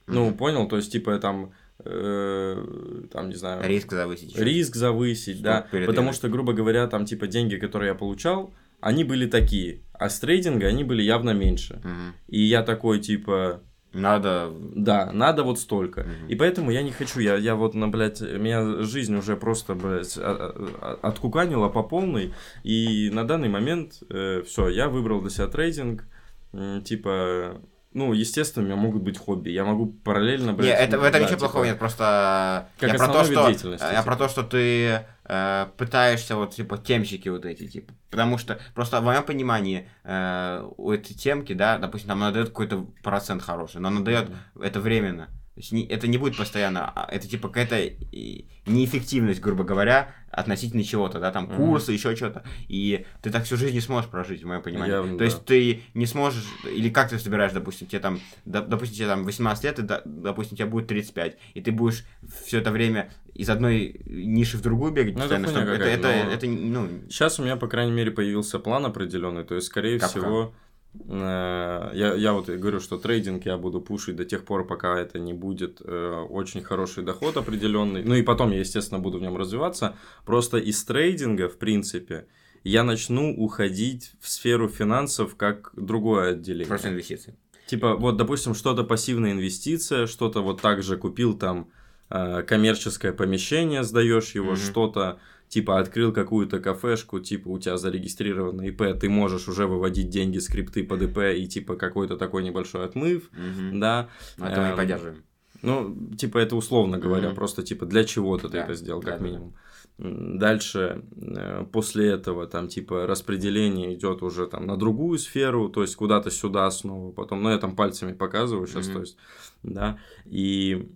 Ну, понял? То есть, типа, там, Э, там, не знаю... Риск завысить. Риск завысить, что да. Потому что, грубо говоря, там, типа, деньги, которые я получал, они были такие, а с трейдинга они были явно меньше. Угу. И я такой, типа... Надо... Да, надо вот столько. Угу. И поэтому я не хочу, я, я вот, на, блядь, меня жизнь уже просто, блядь, откуканила по полной, и на данный момент э, все, я выбрал для себя трейдинг, э, типа, ну, естественно, у меня могут быть хобби. Я могу параллельно... Блядь, нет, это, в этом да, ничего типа, плохого нет, просто... Как я про то, что, Я типа. про то, что ты э, пытаешься вот, типа, темщики вот эти, типа. Потому что, просто в моем понимании, э, у этой темки, да, допустим, нам надает какой-то процент хороший, но она дает это временно. То есть не, это не будет постоянно, а это типа какая-то неэффективность, грубо говоря, относительно чего-то, да, там курсы, mm-hmm. еще что-то. И ты так всю жизнь не сможешь прожить, в моем понимании. Явно, То да. есть ты не сможешь, или как ты собираешь, допустим, тебе там, допустим, тебе там 18 лет, и, допустим, тебе будет 35, и ты будешь все это время из одной ниши в другую бегать ну, постоянно, это, это, это, это, ну... Сейчас у меня, по крайней мере, появился план определенный, то есть, скорее как всего... Как? Э, я, я вот говорю, что трейдинг я буду пушить до тех пор, пока это не будет э, очень хороший доход определенный. Ну и потом я, естественно, буду в нем развиваться. Просто из трейдинга, в принципе, я начну уходить в сферу финансов как другое отделение. Просто инвестиции. Типа, вот, допустим, что-то пассивная инвестиция, что-то вот так же купил там э, коммерческое помещение, сдаешь его, mm-hmm. что-то типа открыл какую-то кафешку, типа у тебя зарегистрировано ИП, ты можешь уже выводить деньги, скрипты под ИП и типа какой-то такой небольшой отмыв, угу. да. Это мы эм, поддерживаем. Ну, типа это условно говоря, mm просто типа для чего ты да. это сделал, как да, минимум. Дальше, э, после этого, там, типа, распределение идет уже там на другую сферу, то есть куда-то сюда снова, потом, ну, я там пальцами показываю сейчас, mm-hmm. то есть, да, и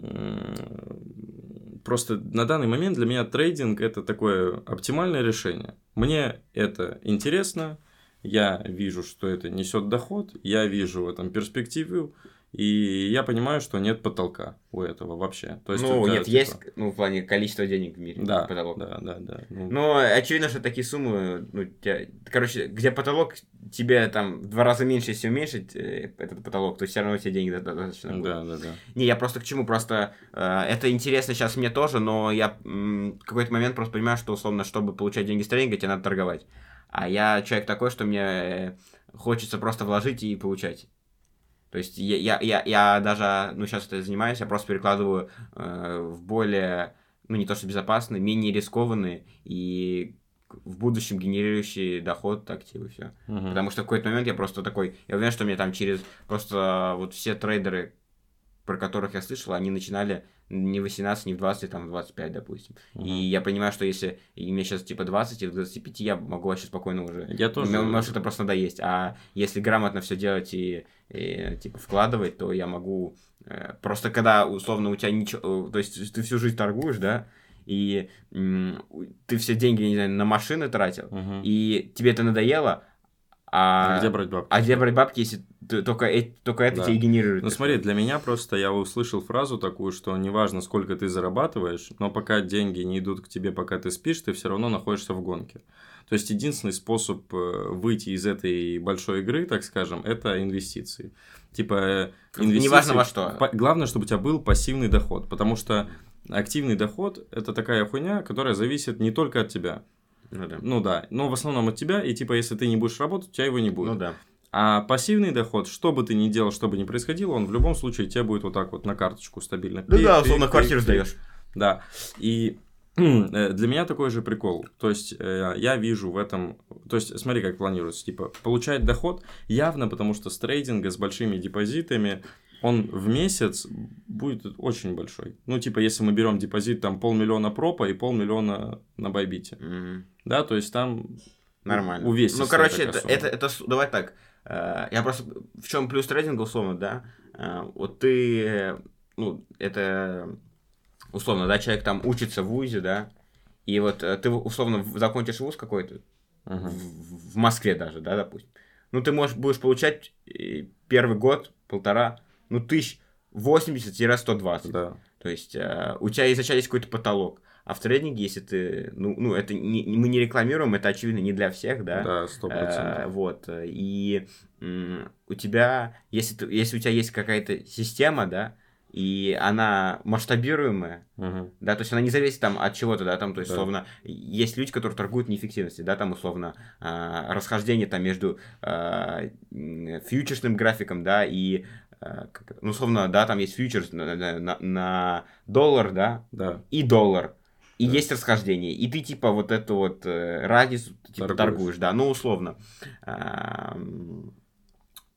просто на данный момент для меня трейдинг это такое оптимальное решение. Мне это интересно, я вижу, что это несет доход, я вижу в этом перспективу, и я понимаю, что нет потолка у этого вообще. То есть ну, это, нет, типа... есть, ну, в плане количества денег в мире. Да, потолок. да, да, да. Ну... Но очевидно, что такие суммы, ну, тебя... короче, где потолок, тебе там в два раза меньше, если уменьшить э, этот потолок, то все равно тебе деньги достаточно будут. Да, да, да. Не, я просто к чему, просто э, это интересно сейчас мне тоже, но я в какой-то момент просто понимаю, что, условно, чтобы получать деньги с тренинга, тебе надо торговать. А я человек такой, что мне э, хочется просто вложить и получать. То есть я, я, я, я даже, ну, сейчас это занимаюсь, я просто перекладываю э, в более, ну, не то что безопасные, менее рискованные и в будущем генерирующие доход активы, все. Uh-huh. Потому что в какой-то момент я просто такой, я уверен, что мне там через просто вот все трейдеры, про которых я слышал, они начинали не в 18, не в 20, там в 25, допустим. Uh-huh. И я понимаю, что если мне сейчас типа 20 или 25, я могу вообще спокойно уже. Я тоже. Мне, может, это просто надоесть. А если грамотно все делать и, и типа вкладывать, то я могу. Э, просто когда условно у тебя ничего. То есть ты всю жизнь торгуешь, да? И ты все деньги, не знаю, на машины тратил, uh-huh. и тебе это надоело, А, А где брать бабки? а где брать бабки, если только, только это Да. тебе и генерирует? Ну смотри, для меня просто я услышал фразу такую, что неважно, сколько ты зарабатываешь, но пока деньги не идут к тебе, пока ты спишь, ты все равно находишься в гонке. То есть единственный способ э, выйти из этой большой игры, так скажем, это инвестиции. Типа э, инвестиции. Неважно во что. Главное, чтобы у тебя был пассивный доход, потому что активный доход это такая хуйня, которая зависит не только от тебя. Ну да. Ну да, но в основном от тебя, и типа если ты не будешь работать, у тебя его не будет. Ну да. А пассивный доход, что бы ты ни делал, что бы ни происходило, он в любом случае тебе будет вот так вот на карточку стабильно. Пик, да, пик, условно, квартиру сдаешь. Да. И э, для меня такой же прикол. То есть э, я вижу в этом... То есть смотри, как планируется. Типа получать доход явно, потому что с трейдинга, с большими депозитами, он в месяц будет очень большой. Ну, типа, если мы берем депозит там полмиллиона пропа и полмиллиона на байбите. Мгм. Да, то есть там Нормально. увесистая Ну, короче, это, это, это давай так. э, Я просто в чем плюс трейдинга, условно, да? Э, Вот ты, ну, это условно, да, человек там учится в ВУЗе, да, и вот э, ты условно закончишь ВУЗ какой-то, Мгм. в, в Москве даже, да, допустим. Ну, ты можешь, будешь получать первый год, полтора, ну, тысяч 80-120. Да. То есть э, у тебя изначально есть какой-то потолок. А в трейдинге, если ты, ну, ну это не, мы не рекламируем, это очевидно не для всех, да. Да, сто Э, процентов. вот. э, И у тебя, если, ты, если у тебя есть какая-то система, да, и она масштабируемая, Мгм. да, то есть она не зависит там от чего-то, да, там, то есть, Да. условно, есть люди, которые торгуют неэффективностью, да, там, условно, а, расхождение там между м, фьючерсным графиком, да, и, а, ну, условно, да, там есть фьючерс на- на- на доллар, да, Да. и доллар. И Да. есть расхождение. И ты, типа, вот эту вот э, разницу типа, Торгуешь. торгуешь. да, ну, условно.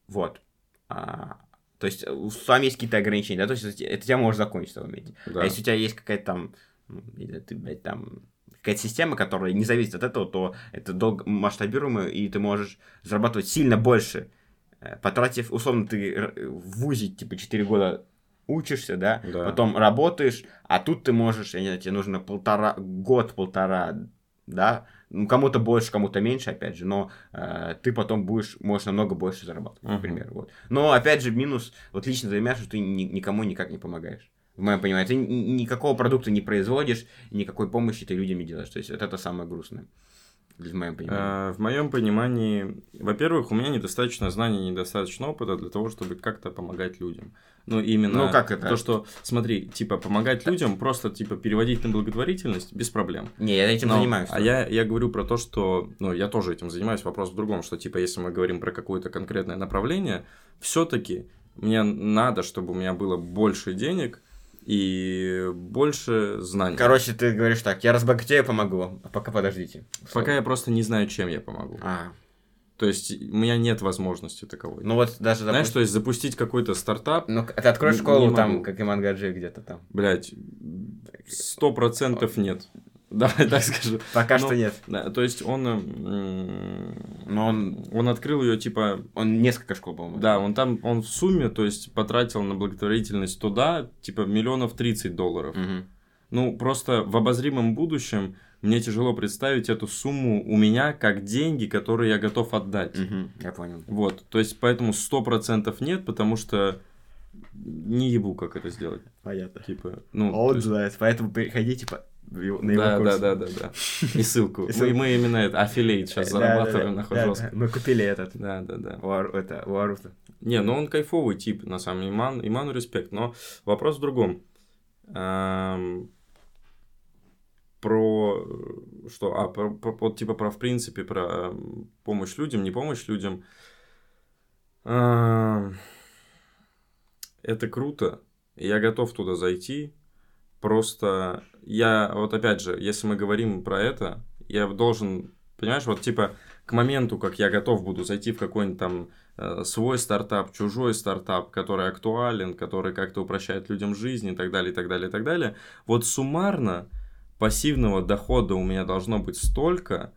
Вот. А, То есть, у- там есть какие-то ограничения, да, то есть, это тебя может закончиться в моменте. Да. А если у тебя есть какая-то там, ну, ты, блядь, там, какая-то система, которая не зависит от этого, то это долго масштабируемо, и ты можешь зарабатывать сильно больше, э, потратив, условно, ты в ВУЗе, типа, 4 года учишься, да, Да. потом работаешь, а тут ты можешь, я не знаю, тебе нужно полтора, год-полтора, да, ну, кому-то больше, кому-то меньше, опять же, но э, ты потом будешь, можешь намного больше зарабатывать, Мгм. например, вот. Но, опять же, минус, вот лично для меня, что ты ни- никому никак не помогаешь. В моем понимании, ты ни- никакого продукта не производишь, никакой помощи ты людям не делаешь. То есть, вот это самое грустное. В моем понимании. Э, В моем понимании, во-первых, у меня недостаточно знаний, недостаточно опыта для того, чтобы как-то помогать людям. Ну, именно Ну, как это? то, что, смотри, типа, помогать людям, просто, типа, переводить на благотворительность без проблем. Не, я этим Но- занимаюсь. А я, я говорю про то, что, ну, я тоже этим занимаюсь, вопрос в другом, что, типа, если мы говорим про какое-то конкретное направление, все-таки мне надо, чтобы у меня было больше денег и больше знаний. Короче, ты говоришь так, я разбогатею, помогу а пока подождите. Пока я просто не знаю, чем я помогу. А, То есть, у меня нет возможности таковой. ну вот даже, Знаешь, допустим, то есть запустить какой-то стартап, ну, ты откроешь школу там, могу. как и Мангаджи где-то там. блядь, сто процентов нет. Давай так скажу. Пока что нет. Да, то есть он, Но он, он открыл ее типа, он несколько школ, по-моему. да, он там, он в сумме, то есть потратил на благотворительность туда типа миллионов 30 долларов. Ну просто в обозримом будущем мне тяжело представить эту сумму у меня как деньги, которые я готов отдать. Мгм, Я понял. Вот, то есть поэтому сто процентов нет, потому что не ебу, как это сделать. Понятно. Типа, ну, Он то есть- знает, поэтому приходите по- на его да, курс. да, да, да, да. И ссылку. И Мы, ссылку. мы именно это, аффилейт сейчас Да, зарабатываем да, жестко. да. Мы купили этот. Да, да, да. У Ару- это, у Арута. Не, ну он кайфовый тип, на самом деле. Иман, Иману респект. Но вопрос в другом. Эм, про э, что? А, про, про- вот типа про, в принципе, про эм, помощь людям, не помощь людям. Эм, это круто. Я готов туда зайти. Просто я, вот опять же, если мы говорим про это, я должен, понимаешь, вот типа к моменту, как я готов буду зайти в какой-нибудь там э, свой стартап, чужой стартап, который актуален, который как-то упрощает людям жизнь и так далее, и так далее, и так далее. Вот суммарно пассивного дохода у меня должно быть столько,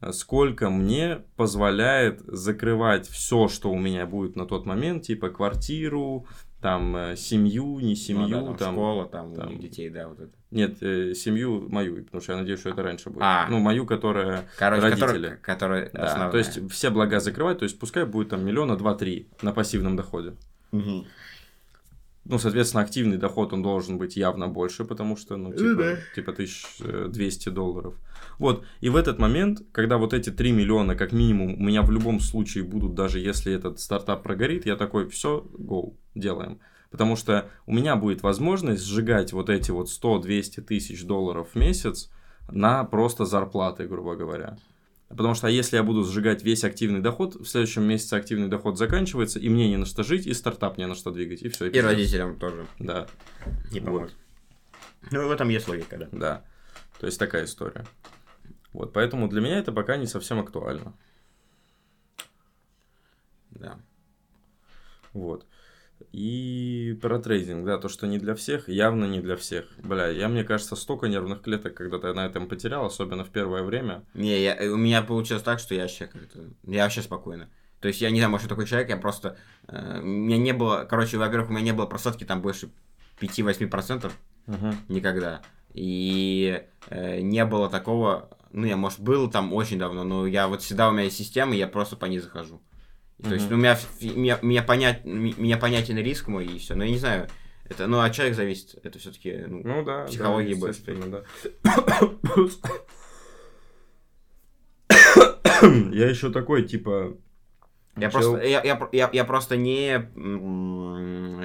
э, сколько мне позволяет закрывать все, что у меня будет на тот момент, типа квартиру, там э, семью, не Ну семью, да, там, там, школа, там, там- детей, да, вот это. Нет, э, семью мою, потому что я надеюсь, что это раньше будет. А. Ну, мою, которая... Короче, Родители. который Да, основная. то есть все блага закрывать, то есть пускай будет там миллиона два-три на пассивном доходе. Мгм. Ну, соответственно, активный доход, он должен быть явно больше, потому что, ну, типа, да. типа 1200 долларов. Вот, и в этот момент, когда вот эти 3 миллиона, как минимум, у меня в любом случае будут, даже если этот стартап прогорит, я такой, все, go, делаем. Потому что у меня будет возможность сжигать вот эти вот 100-200 тысяч долларов в месяц на просто зарплаты, грубо говоря. Потому что а если я буду сжигать весь активный доход, в следующем месяце активный доход заканчивается, и мне не на что жить, и стартап не на что двигать, и все. И родителям тоже Да, не Вот. поможет. Ну, в этом есть логика, да. да. То есть такая история. Вот, поэтому для меня это пока не совсем актуально. Да. Вот. И про трейдинг, да, то, что не для всех, явно не для всех. Бля, я, мне кажется, столько нервных клеток когда-то на этом потерял, особенно в первое время. Не, я, у меня получилось так, что я вообще как-то... Я вообще спокойно. То есть я не знаю, может, я такой человек, я просто... э, у меня не было... Короче, во-первых, у меня не было просадки там больше 5-8% Мгм. никогда. И э, не было такого... Ну, я, может, был там очень давно, но я вот всегда у меня есть система, и я просто по ней захожу. И То есть Мгм. у меня, меня, меня, понять, м- меня понятен риск мой, и все. Но я не знаю, это, ну, от человека зависит. Это все-таки, ну, Ну да. Психологии да, больше. да. Я еще такой, типа... Я чел- просто, я, я, я, я просто не...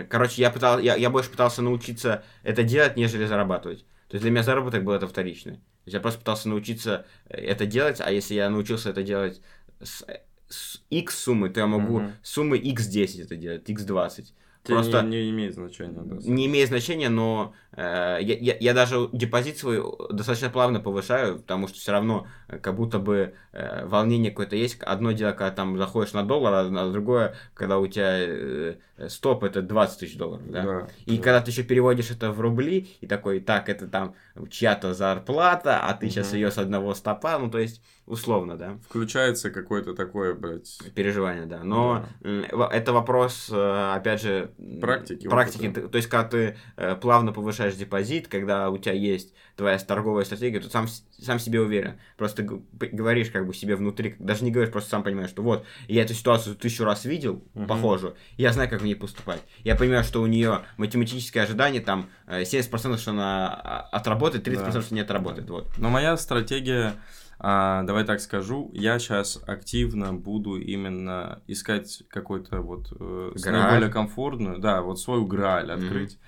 Короче, я, пытал, я, я больше пытался научиться это делать, нежели зарабатывать. То есть для меня заработок был это вторичный. То есть я просто пытался научиться это делать, а если я научился это делать с, с x суммы, то я могу с суммы x10 это делать, x20. Тебе Просто не, не имеет значения, да. не имеет значения, но э, я, я, я даже депозит свой достаточно плавно повышаю, потому что все равно э, как будто бы э, волнение какое-то есть. Одно дело, когда там заходишь на доллар, а другое, когда у тебя э, стоп это 20 тысяч долларов. Да? Да, И да. когда ты еще переводишь это в рубли, и такой, так, это там чья-то зарплата, а ты сейчас Мгм. ее с одного стопа, ну, то есть, условно, да, Включается какое-то такое, блядь... переживание, да. Но во- это вопрос, э, опять же, Практики, практики. опыта. То есть, когда ты э, плавно повышаешь депозит, когда у тебя есть твоя торговая стратегия, то сам, сам себе уверен. Просто говоришь как бы себе внутри, даже не говоришь, просто сам понимаешь, что вот, я эту ситуацию тысячу раз видел, Мгм. похожую, я знаю, как в ней поступать. Я понимаю, что у нее математическое ожидание, там, э, 70% что она а, отработает, 30% Да. что не отработает, вот. Но моя стратегия, а, давай так скажу, я сейчас активно буду именно искать какой-то вот э, наиболее комфортную, да, вот свою грааль открыть.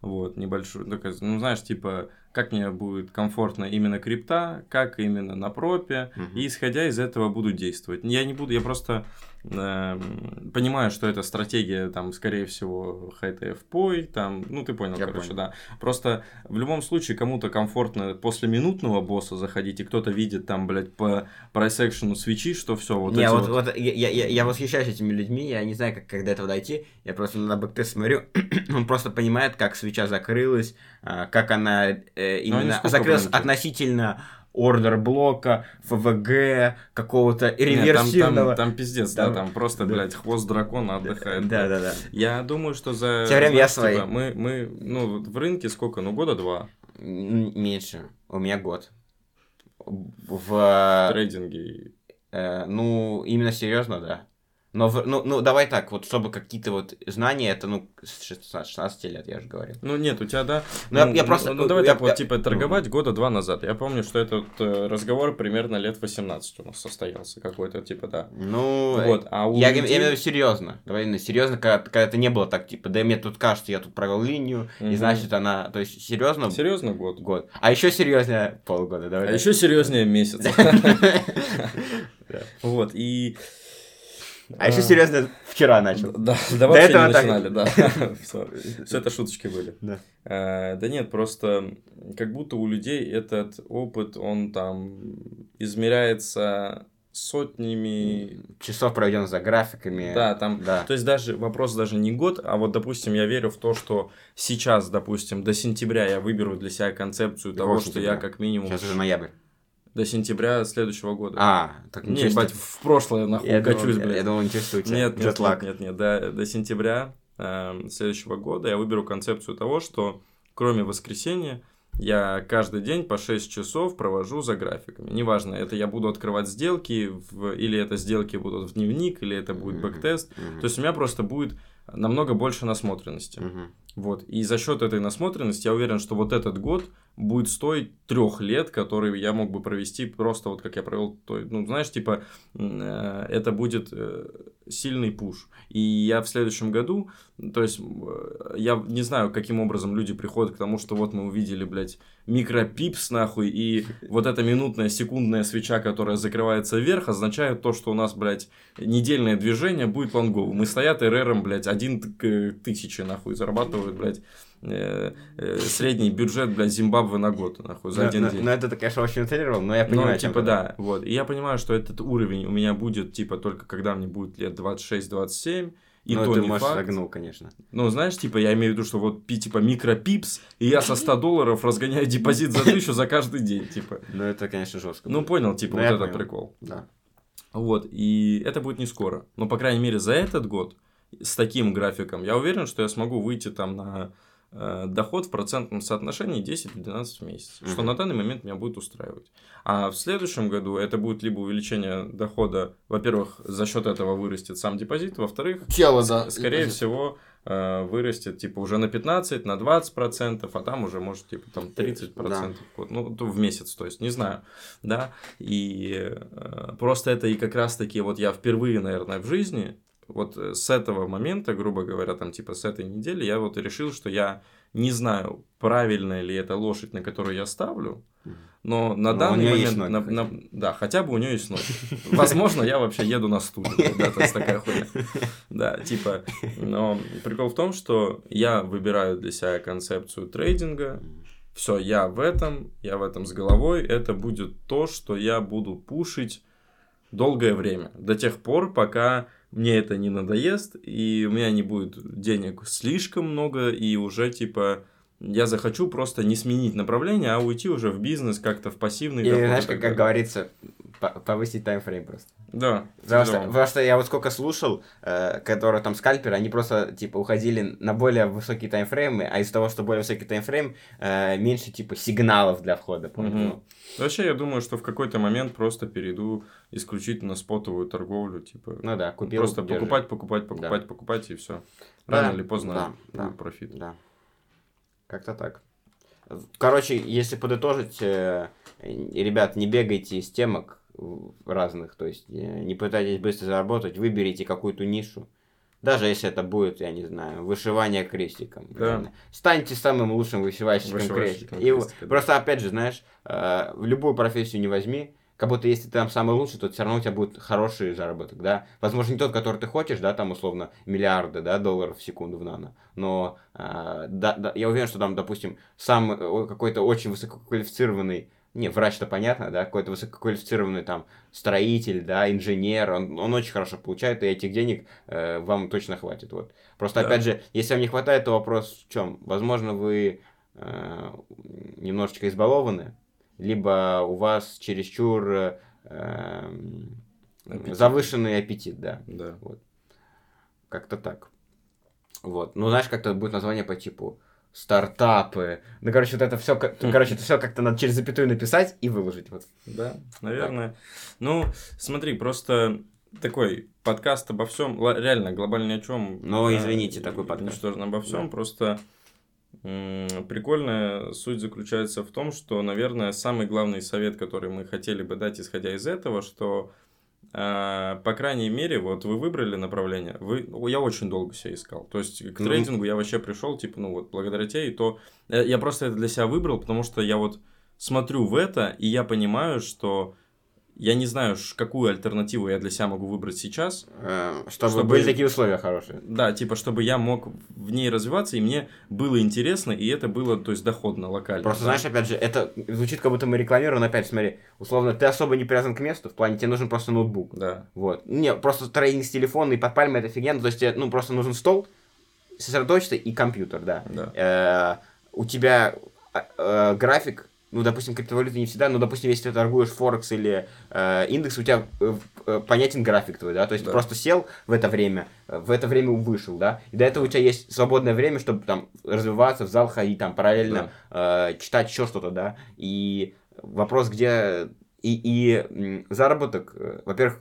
Вот, небольшую, ну, знаешь, типа, как мне будет комфортно именно крипта, как именно на пропе, Мгм. и исходя из этого буду действовать. Я не буду, я просто понимаю, что это стратегия, там, скорее всего, HTF пой, там, ну, ты понял, Я короче, понял. да. Просто в любом случае кому-то комфортно после минутного босса заходить, и кто-то видит там, блядь, по прайс-экшену свечи, что все, вот не, вот, вот... вот я, я, я- я восхищаюсь этими людьми, я не знаю, как, как до этого дойти. Я просто на бэктест смотрю, он просто понимает, как свеча закрылась, а, как она э, именно закрылась относительно ордер блока, ФВГ, какого-то Не, там, реверсивного. там, там пиздец, да, Да. там просто, Да. блядь, хвост дракона отдыхает. Да, да, да. Я думаю, что за... Всё время я знаешь, свои. типа, мы, мы, ну, в рынке сколько? Ну, года два Меньше. У меня год. в В, трейдинге. э, ну, именно серьезно, да. Но, в- ну, ну, давай так, вот чтобы какие-то вот знания, это, ну, с 16 лет, я же говорил. Ну нет, у тебя, да. Ну, я- я просто- Ну, давай я- так вот, я- типа, торговать года два назад. Я помню, что этот э, разговор примерно лет 18 у нас состоялся. Какой-то, типа, да. Ну, Вот, а у я, людей- я имею в виду серьезно. Давай именно серьезно, когда, когда это не было так, типа, да мне тут кажется, я тут провел линию, и Мгм. значит она, то есть серьезно Серьезно год. год. А еще серьезнее полгода, давай. А так. еще серьезнее месяц. Вот, и... А еще серьезно вчера начал. Да, да вообще не так. начинали, да. Все это шуточки были. Да. Э, Да нет, просто как будто у людей этот опыт, он там измеряется сотнями... Часов проведен за графиками. Да, там... Да. То есть даже вопрос даже не год, а вот, допустим, я верю в то, что сейчас, допустим, до сентября я выберу для себя концепцию того, что я как минимум Сейчас уже ноябрь. До сентября следующего года. А, так Не, ебать, в прошлое нахуй я качусь, блядь. я думал, ничего себе у тебя. Нет, нет, нет, нет, нет, до, до сентября э, следующего года я выберу концепцию того, что кроме воскресенья я каждый день по 6 часов провожу за графиками. Неважно, это я буду открывать сделки, в, или это сделки будут в дневник, или это будет бэктест. Mm-hmm. То есть у меня просто будет намного больше насмотренности. Мгм. Вот. И за счет этой насмотренности я уверен, что вот этот год будет стоить трех лет, которые я мог бы провести просто вот как я провел. то- Ну, знаешь, типа, э, это будет э, сильный пуш. И я в следующем году, то есть, э, я не знаю, каким образом люди приходят к тому, что вот мы увидели, блядь, микропипс, нахуй, и вот эта минутная, секундная свеча, которая закрывается вверх, означает то, что у нас, блядь, недельное движение будет лонговым. И стоят РРом, блядь, один к тысячи, нахуй, зарабатывают, блядь, э, э, средний бюджет, блядь, Зимбабве на год, нахуй, за Ну, один ну, день. ну, это конечно, очень утрировал, но я понимаю, о Ну, типа, да, вот. И я понимаю, что этот уровень у меня будет, типа, только когда мне будет лет 26-27, и Ну, то ты, не может, факт. загнул, конечно. Ну, знаешь, типа, я имею в виду, что вот, типа, микропипс, и я со 100 долларов разгоняю депозит за тысячу за каждый день, типа. Ну, это, конечно, жестко. Ну, понял, типа, Ну, вот это прикол. Да. Вот, и это будет не скоро. Но, по крайней мере, за этот год с таким графиком я уверен, что я смогу выйти там на доход в процентном соотношении 10-12 в месяц, что Мгм. на данный момент меня будет устраивать. А в следующем году это будет либо увеличение дохода, во-первых, за счет этого вырастет сам депозит, во-вторых, Тело, да. скорее всего, э, вырастет типа уже на 15, на 20 процентов, а там уже может типа там 30 процентов, вот, ну в месяц, то есть не знаю, да, и э, просто это и как раз таки вот я впервые, наверное, в жизни вот э, с этого момента, грубо говоря, там типа с этой недели я вот решил, что я не знаю, правильная ли это лошадь, на которую я ставлю, но на Но данный момент, на- на- да, хотя бы у нее есть ноги. Возможно, я вообще еду на стуле, да, то есть такая хуйня. Да, типа, но прикол в том, что я выбираю для себя концепцию трейдинга, все, я в этом, я в этом с головой, это будет то, что я буду пушить долгое время, до тех пор, пока мне это не надоест, и у меня не будет денег слишком много, и уже, типа, я захочу просто не сменить направление, а уйти уже в бизнес, как-то в пассивный Или, доход знаешь, как, как говорится, повысить таймфрейм просто. Да. Потому что, потому что я вот сколько слушал, э, которые там скальперы, они просто, типа, уходили на более высокие таймфреймы, а из того, что более высокий таймфрейм, э, меньше, типа, сигналов для входа. Мгм. понял? Вообще, я думаю, что в какой-то момент просто перейду исключительно спотовую торговлю, типа. Ну да, купил, просто держи. покупать, покупать, покупать, покупать, и все. Рано Да, или поздно да, да. профит. Да. Как-то так. Короче, если подытожить, э, ребят, не бегайте из темок разных, то есть не пытайтесь быстро заработать, выберите какую-то нишу. Даже если это будет, я не знаю, вышивание крестиком. Да. Станьте самым лучшим вышивальщиком Вышивальщиком крестиком. И крестика, да. просто, опять же, знаешь, э, в любую профессию не возьми, как будто если ты там самый лучший, то все равно у тебя будет хороший заработок, да. Возможно, не тот, который ты хочешь, да, там условно миллиарды, да, долларов в секунду в нано. Но э, да, да, я уверен, что там, допустим, сам э, какой-то очень высококвалифицированный, не, врач-то понятно, да, какой-то высококвалифицированный там строитель, да, инженер, он, он очень хорошо получает, и этих денег э, вам точно хватит, вот. Просто, Да. опять же, если вам не хватает, то вопрос в чем? Возможно, вы э, немножечко избалованы, либо у вас чересчур э, эм, Аппетит. завышенный аппетит, да. Да. Как-то так. Вот. Ну, знаешь, как-то будет название по типу стартапы. Ну, короче, вот это все, короче, это все как-то надо через запятую написать и выложить. Вот. Да, наверное. Ну, смотри, просто такой подкаст обо всем, реально глобально ни о чем. Ну, извините, такой подкаст. Ничтожно обо всем, Да. просто прикольная суть заключается в том, что, наверное, самый главный совет, который мы хотели бы дать, исходя из этого, что по крайней мере, вот вы выбрали направление, вы, о, я очень долго себя искал. То есть к Ну, трейдингу я вообще пришел, типа, ну вот, благодаря тебе, и то э, я просто это для себя выбрал, потому что я вот смотрю в это, и я понимаю, что я не знаю, какую альтернативу я для себя могу выбрать сейчас. Э, Чтобы, Чтобы- были такие условия хорошие. Да, типа, чтобы я мог в ней развиваться, и мне было интересно, и это было, то есть, доходно, локально. Просто, да. знаешь, опять же, это звучит, как будто мы рекламируем, но опять, смотри, условно, ты особо не привязан к месту, в плане тебе нужен просто ноутбук. Да, Вот. Не, просто трейдинг с телефона и под пальмой это фигня, ну, то есть тебе, ну, просто нужен стол, сосредоточиться и компьютер, да. да. Э, у тебя э, э, график ну, допустим, криптовалюта не всегда, но, допустим, если ты торгуешь Форекс или э, индекс, у тебя э, э, понятен график твой, да, то есть Да. ты просто сел в это время, э, в это время вышел, да, и до этого у тебя есть свободное время, чтобы там развиваться, в зал ходить, там параллельно э, читать еще что-то, да, и вопрос, где и, и заработок, э, во-первых,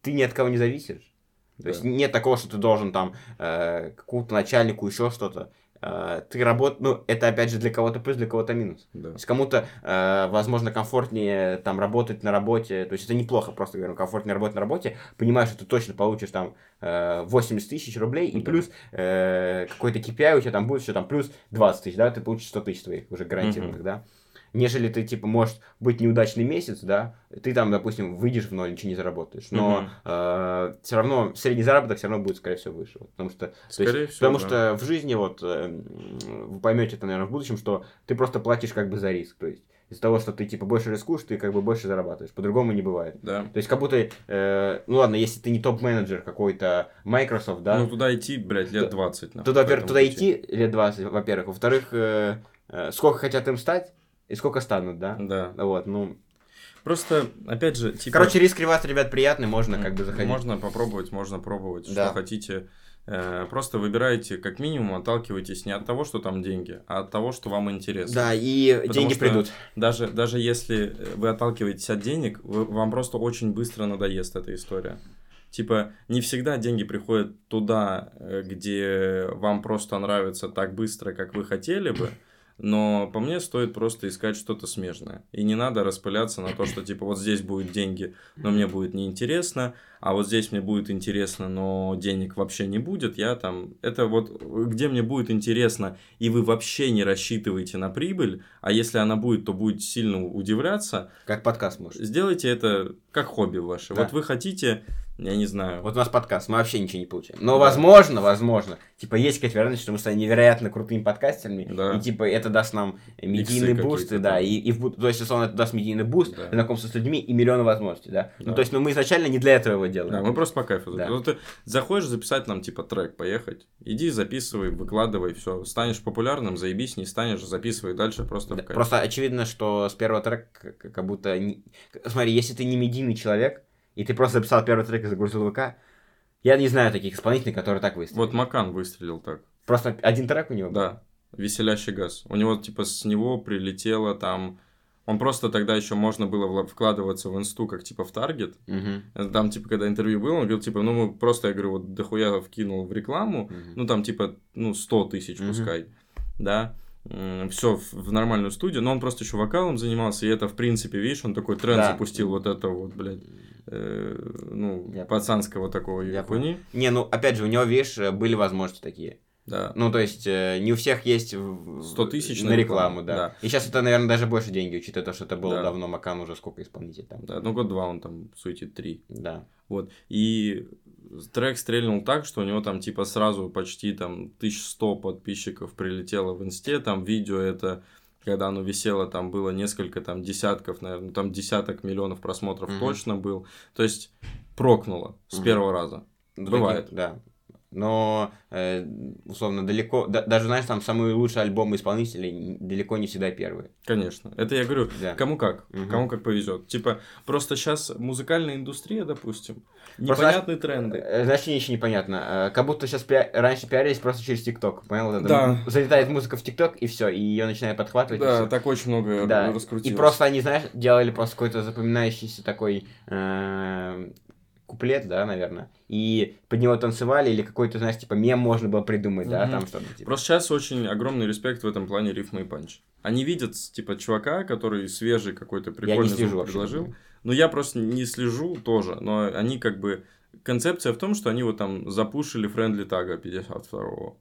ты ни от кого не зависишь, то Да. есть нет такого, что ты должен там э, какому-то начальнику еще что-то. Э, ты работаешь, ну, это опять же для кого-то плюс, для кого-то минус. Да. То есть кому-то, э, возможно, комфортнее там работать на работе, то есть это неплохо, просто говорю, комфортнее работать на работе, понимаешь, что ты точно получишь там э, 80 тысяч рублей, и Да. плюс э, какой-то KPI у тебя там будет еще там плюс 20 тысяч, да, ты получишь 100 тысяч твоих уже гарантированных, да. Нежели ты, типа, может быть неудачный месяц, да, ты там, допустим, выйдешь в ноль, ничего не заработаешь, но Мгм. все равно средний заработок все равно будет, скорее всего, выше, вот, потому что то есть, Скорее всего, Потому да. что в жизни, вот, э, вы поймете это, наверное, в будущем, что ты просто платишь как бы за риск. То есть из-за того, что ты типа больше рискуешь, ты как бы больше зарабатываешь. По-другому не бывает. Да. То есть как будто, э, ну ладно, если ты не топ-менеджер какой-то Microsoft, да, Ну, туда идти, блядь, лет Да. 20. нахуй, туда, во-первых, туда пути. идти лет 20, во-первых. Во-вторых, э, э, сколько хотят им стать и сколько станут, да? Да. Вот, ну... Просто, опять же, типа... Короче, риск реват, ребят, приятный, можно как бы заходить. Можно попробовать, можно пробовать, Да. что хотите. Э, Просто выбирайте, как минимум, отталкивайтесь не от того, что там деньги, а от того, что вам интересно. Да, и Потому деньги придут. Даже, даже если вы отталкиваетесь от денег, вы- вам просто очень быстро надоест эта история. Типа, не всегда деньги приходят туда, э, где вам просто нравится так быстро, как вы хотели бы, но по мне стоит просто искать что-то смежное. И не надо распыляться на то, что типа вот здесь будут деньги, но мне будет неинтересно, а вот здесь мне будет интересно, но денег вообще не будет. Я там... Это вот где мне будет интересно, и вы вообще не рассчитываете на прибыль, а если она будет, то будет сильно удивляться, Как подкаст может. сделайте это как хобби ваше. Да. Вот вы хотите, я не знаю, Вот у нас подкаст, мы вообще ничего не получаем. Но Да. возможно, возможно, типа есть какая-то вероятность, что мы станем невероятно крутыми подкастерами, Да. и типа это даст нам медийный Иксы boost, да, да. и, и в то есть, условно, это даст медийный boost, Да. знакомство с людьми и миллионы возможностей, да. Ну, Да. то есть, ну, мы изначально не для этого его делаем. Да, мы просто по кайфу. Да. Вот ты заходишь записать нам, типа, трек, поехать. Иди, записывай, выкладывай, все. Станешь популярным, заебись, не станешь, записывай дальше просто Да. Просто очевидно, что с первого трека как будто... не- Смотри, если ты не медийный человек, и ты просто записал первый трек и загрузил ВК, я не знаю таких исполнителей, которые так выстрелили. Вот Макан выстрелил так. Просто один трек у него был? Да, веселящий газ. У него, типа, с него прилетело там... Он просто тогда еще можно было вкладываться в инсту, как типа в таргет. Мгм. Там, типа, когда интервью было, он говорил, типа, ну, мы просто, я говорю, вот дохуя вкинул в рекламу, Мгм. ну, там, типа, ну, 100 тысяч Мгм. пускай, да, все в, нормальную студию, но он просто еще вокалом занимался, и это, в принципе, видишь, он такой тренд Да. запустил вот это вот, блядь, э, ну, Я- пацанского такого Я хуйни, Не, ну, опять же, у него, видишь, были возможности такие. да. Ну, то есть, э, не у всех есть в- 100 тысяч на рекламу, рекламу, да. да. И сейчас это, наверное, даже больше деньги, учитывая то, что это было Да. давно, Макан уже сколько исполнителей там. Да, ну, год-два он там суетит три. Да. Вот. И трек стрельнул так, что у него там типа сразу почти там 1100 подписчиков прилетело в инсте. Там видео это, когда оно висело, там было несколько там десятков, наверное, там десяток миллионов просмотров Мгм. точно был. То есть прокнуло с Мгм. первого раза. Ну, Бывает. да. Но, э, условно, далеко... да- даже, знаешь, там самые лучшие альбомы исполнителей далеко не всегда первые. Конечно. Это я говорю, Да. кому как, Мгм. кому как повезет. Типа, просто сейчас музыкальная индустрия, допустим, Просто, непонятные тренды. Э, Знаешь, мне еще непонятно. Э, Как будто сейчас раньше пиарились просто через ТикТок. Понял? Вот Да. Залетает музыка в ТикТок, и все, и ее начинает подхватывать. Да, так очень много Да. раскрутилось. И просто они, знаешь, делали просто какой-то запоминающийся такой э, куплет, да, наверное. И под него танцевали, или какой-то, знаешь, типа мем можно было придумать, да, Мгм. там что-то. Типа. Просто сейчас очень огромный респект в этом плане Рифмы и Панчи. Они видят, типа, чувака, который свежий какой-то прикольный слежу звук вообще предложил. Ну, я просто не слежу тоже, но они как бы... Концепция в том, что они вот там запушили френдли тага 52-го.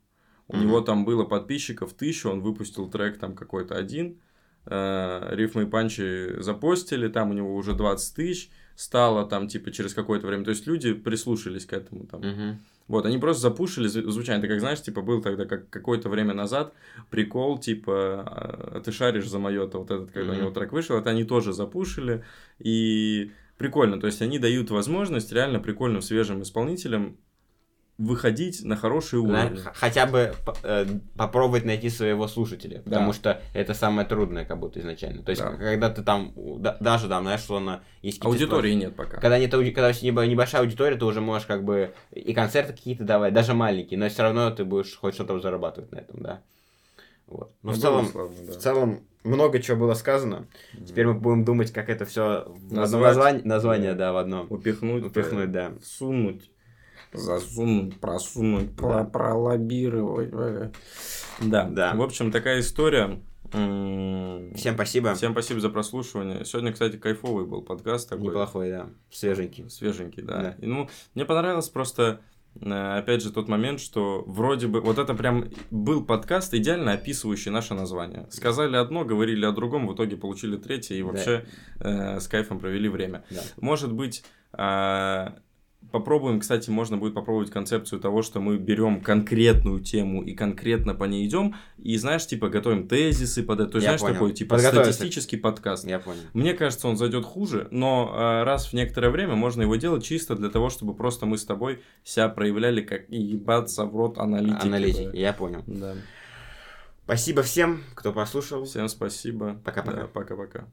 У Мгм. него там было подписчиков тысячу, он выпустил трек там какой-то один, рифмы и панчи запостили, там у него уже 20 тысяч стало там типа через какое-то время. То есть люди прислушались к этому там. Мгм. Вот, они просто запушили зву- звучание. Ты как знаешь, типа, был тогда как какое-то время назад прикол, типа, а ты шаришь за Майота, вот этот, когда у Мгм. него трек вышел, это они тоже запушили. И прикольно, то есть они дают возможность реально прикольным свежим исполнителям выходить на хороший На- уровень. х- хотя бы э, попробовать найти своего слушателя, потому Да. что это самое трудное, как будто изначально. То есть, Да. когда ты там, да- даже там, знаешь, что на есть Аудитории нет пока. Когда нет ауди- когда небольшая аудитория, ты уже можешь как бы и концерты какие-то давать, даже маленькие, но все равно ты будешь хоть что-то зарабатывать на этом, да. Вот. Но в Ну, целом, безусловно, да. в целом много чего было сказано. Теперь мы будем думать, как это все в одно Назвать. название, название, да, в одном. Упихнуть, Упихнуть, э, да. всунуть, засунуть, просунуть, про- пролоббировать. э. Да. Да. В общем, такая история. Всем спасибо. Всем спасибо за прослушивание. Сегодня, кстати, кайфовый был подкаст такой. Неплохой, да. Свеженький. Свеженький, да. Да. И, ну, мне понравилось просто, э, опять же, тот момент, что вроде бы... Вот это прям был подкаст, идеально описывающий наше название. Сказали одно, говорили о другом, в итоге получили третье, и Да. вообще э, с кайфом провели время. Да. Может быть, а, попробуем, кстати, можно будет попробовать концепцию того, что мы берем конкретную тему и конкретно по ней идем, и, знаешь, типа, готовим тезисы под это. То есть, знаешь, понял. такой, типа, статистический подкаст. Я понял. Мне кажется, он зайдет хуже, но а, раз в некоторое время можно его делать чисто для того, чтобы просто мы с тобой себя проявляли как ебаться в рот аналитики. Аналитик, я понял. Да. Спасибо всем, кто послушал. Всем спасибо. Пока-пока. Да, пока-пока.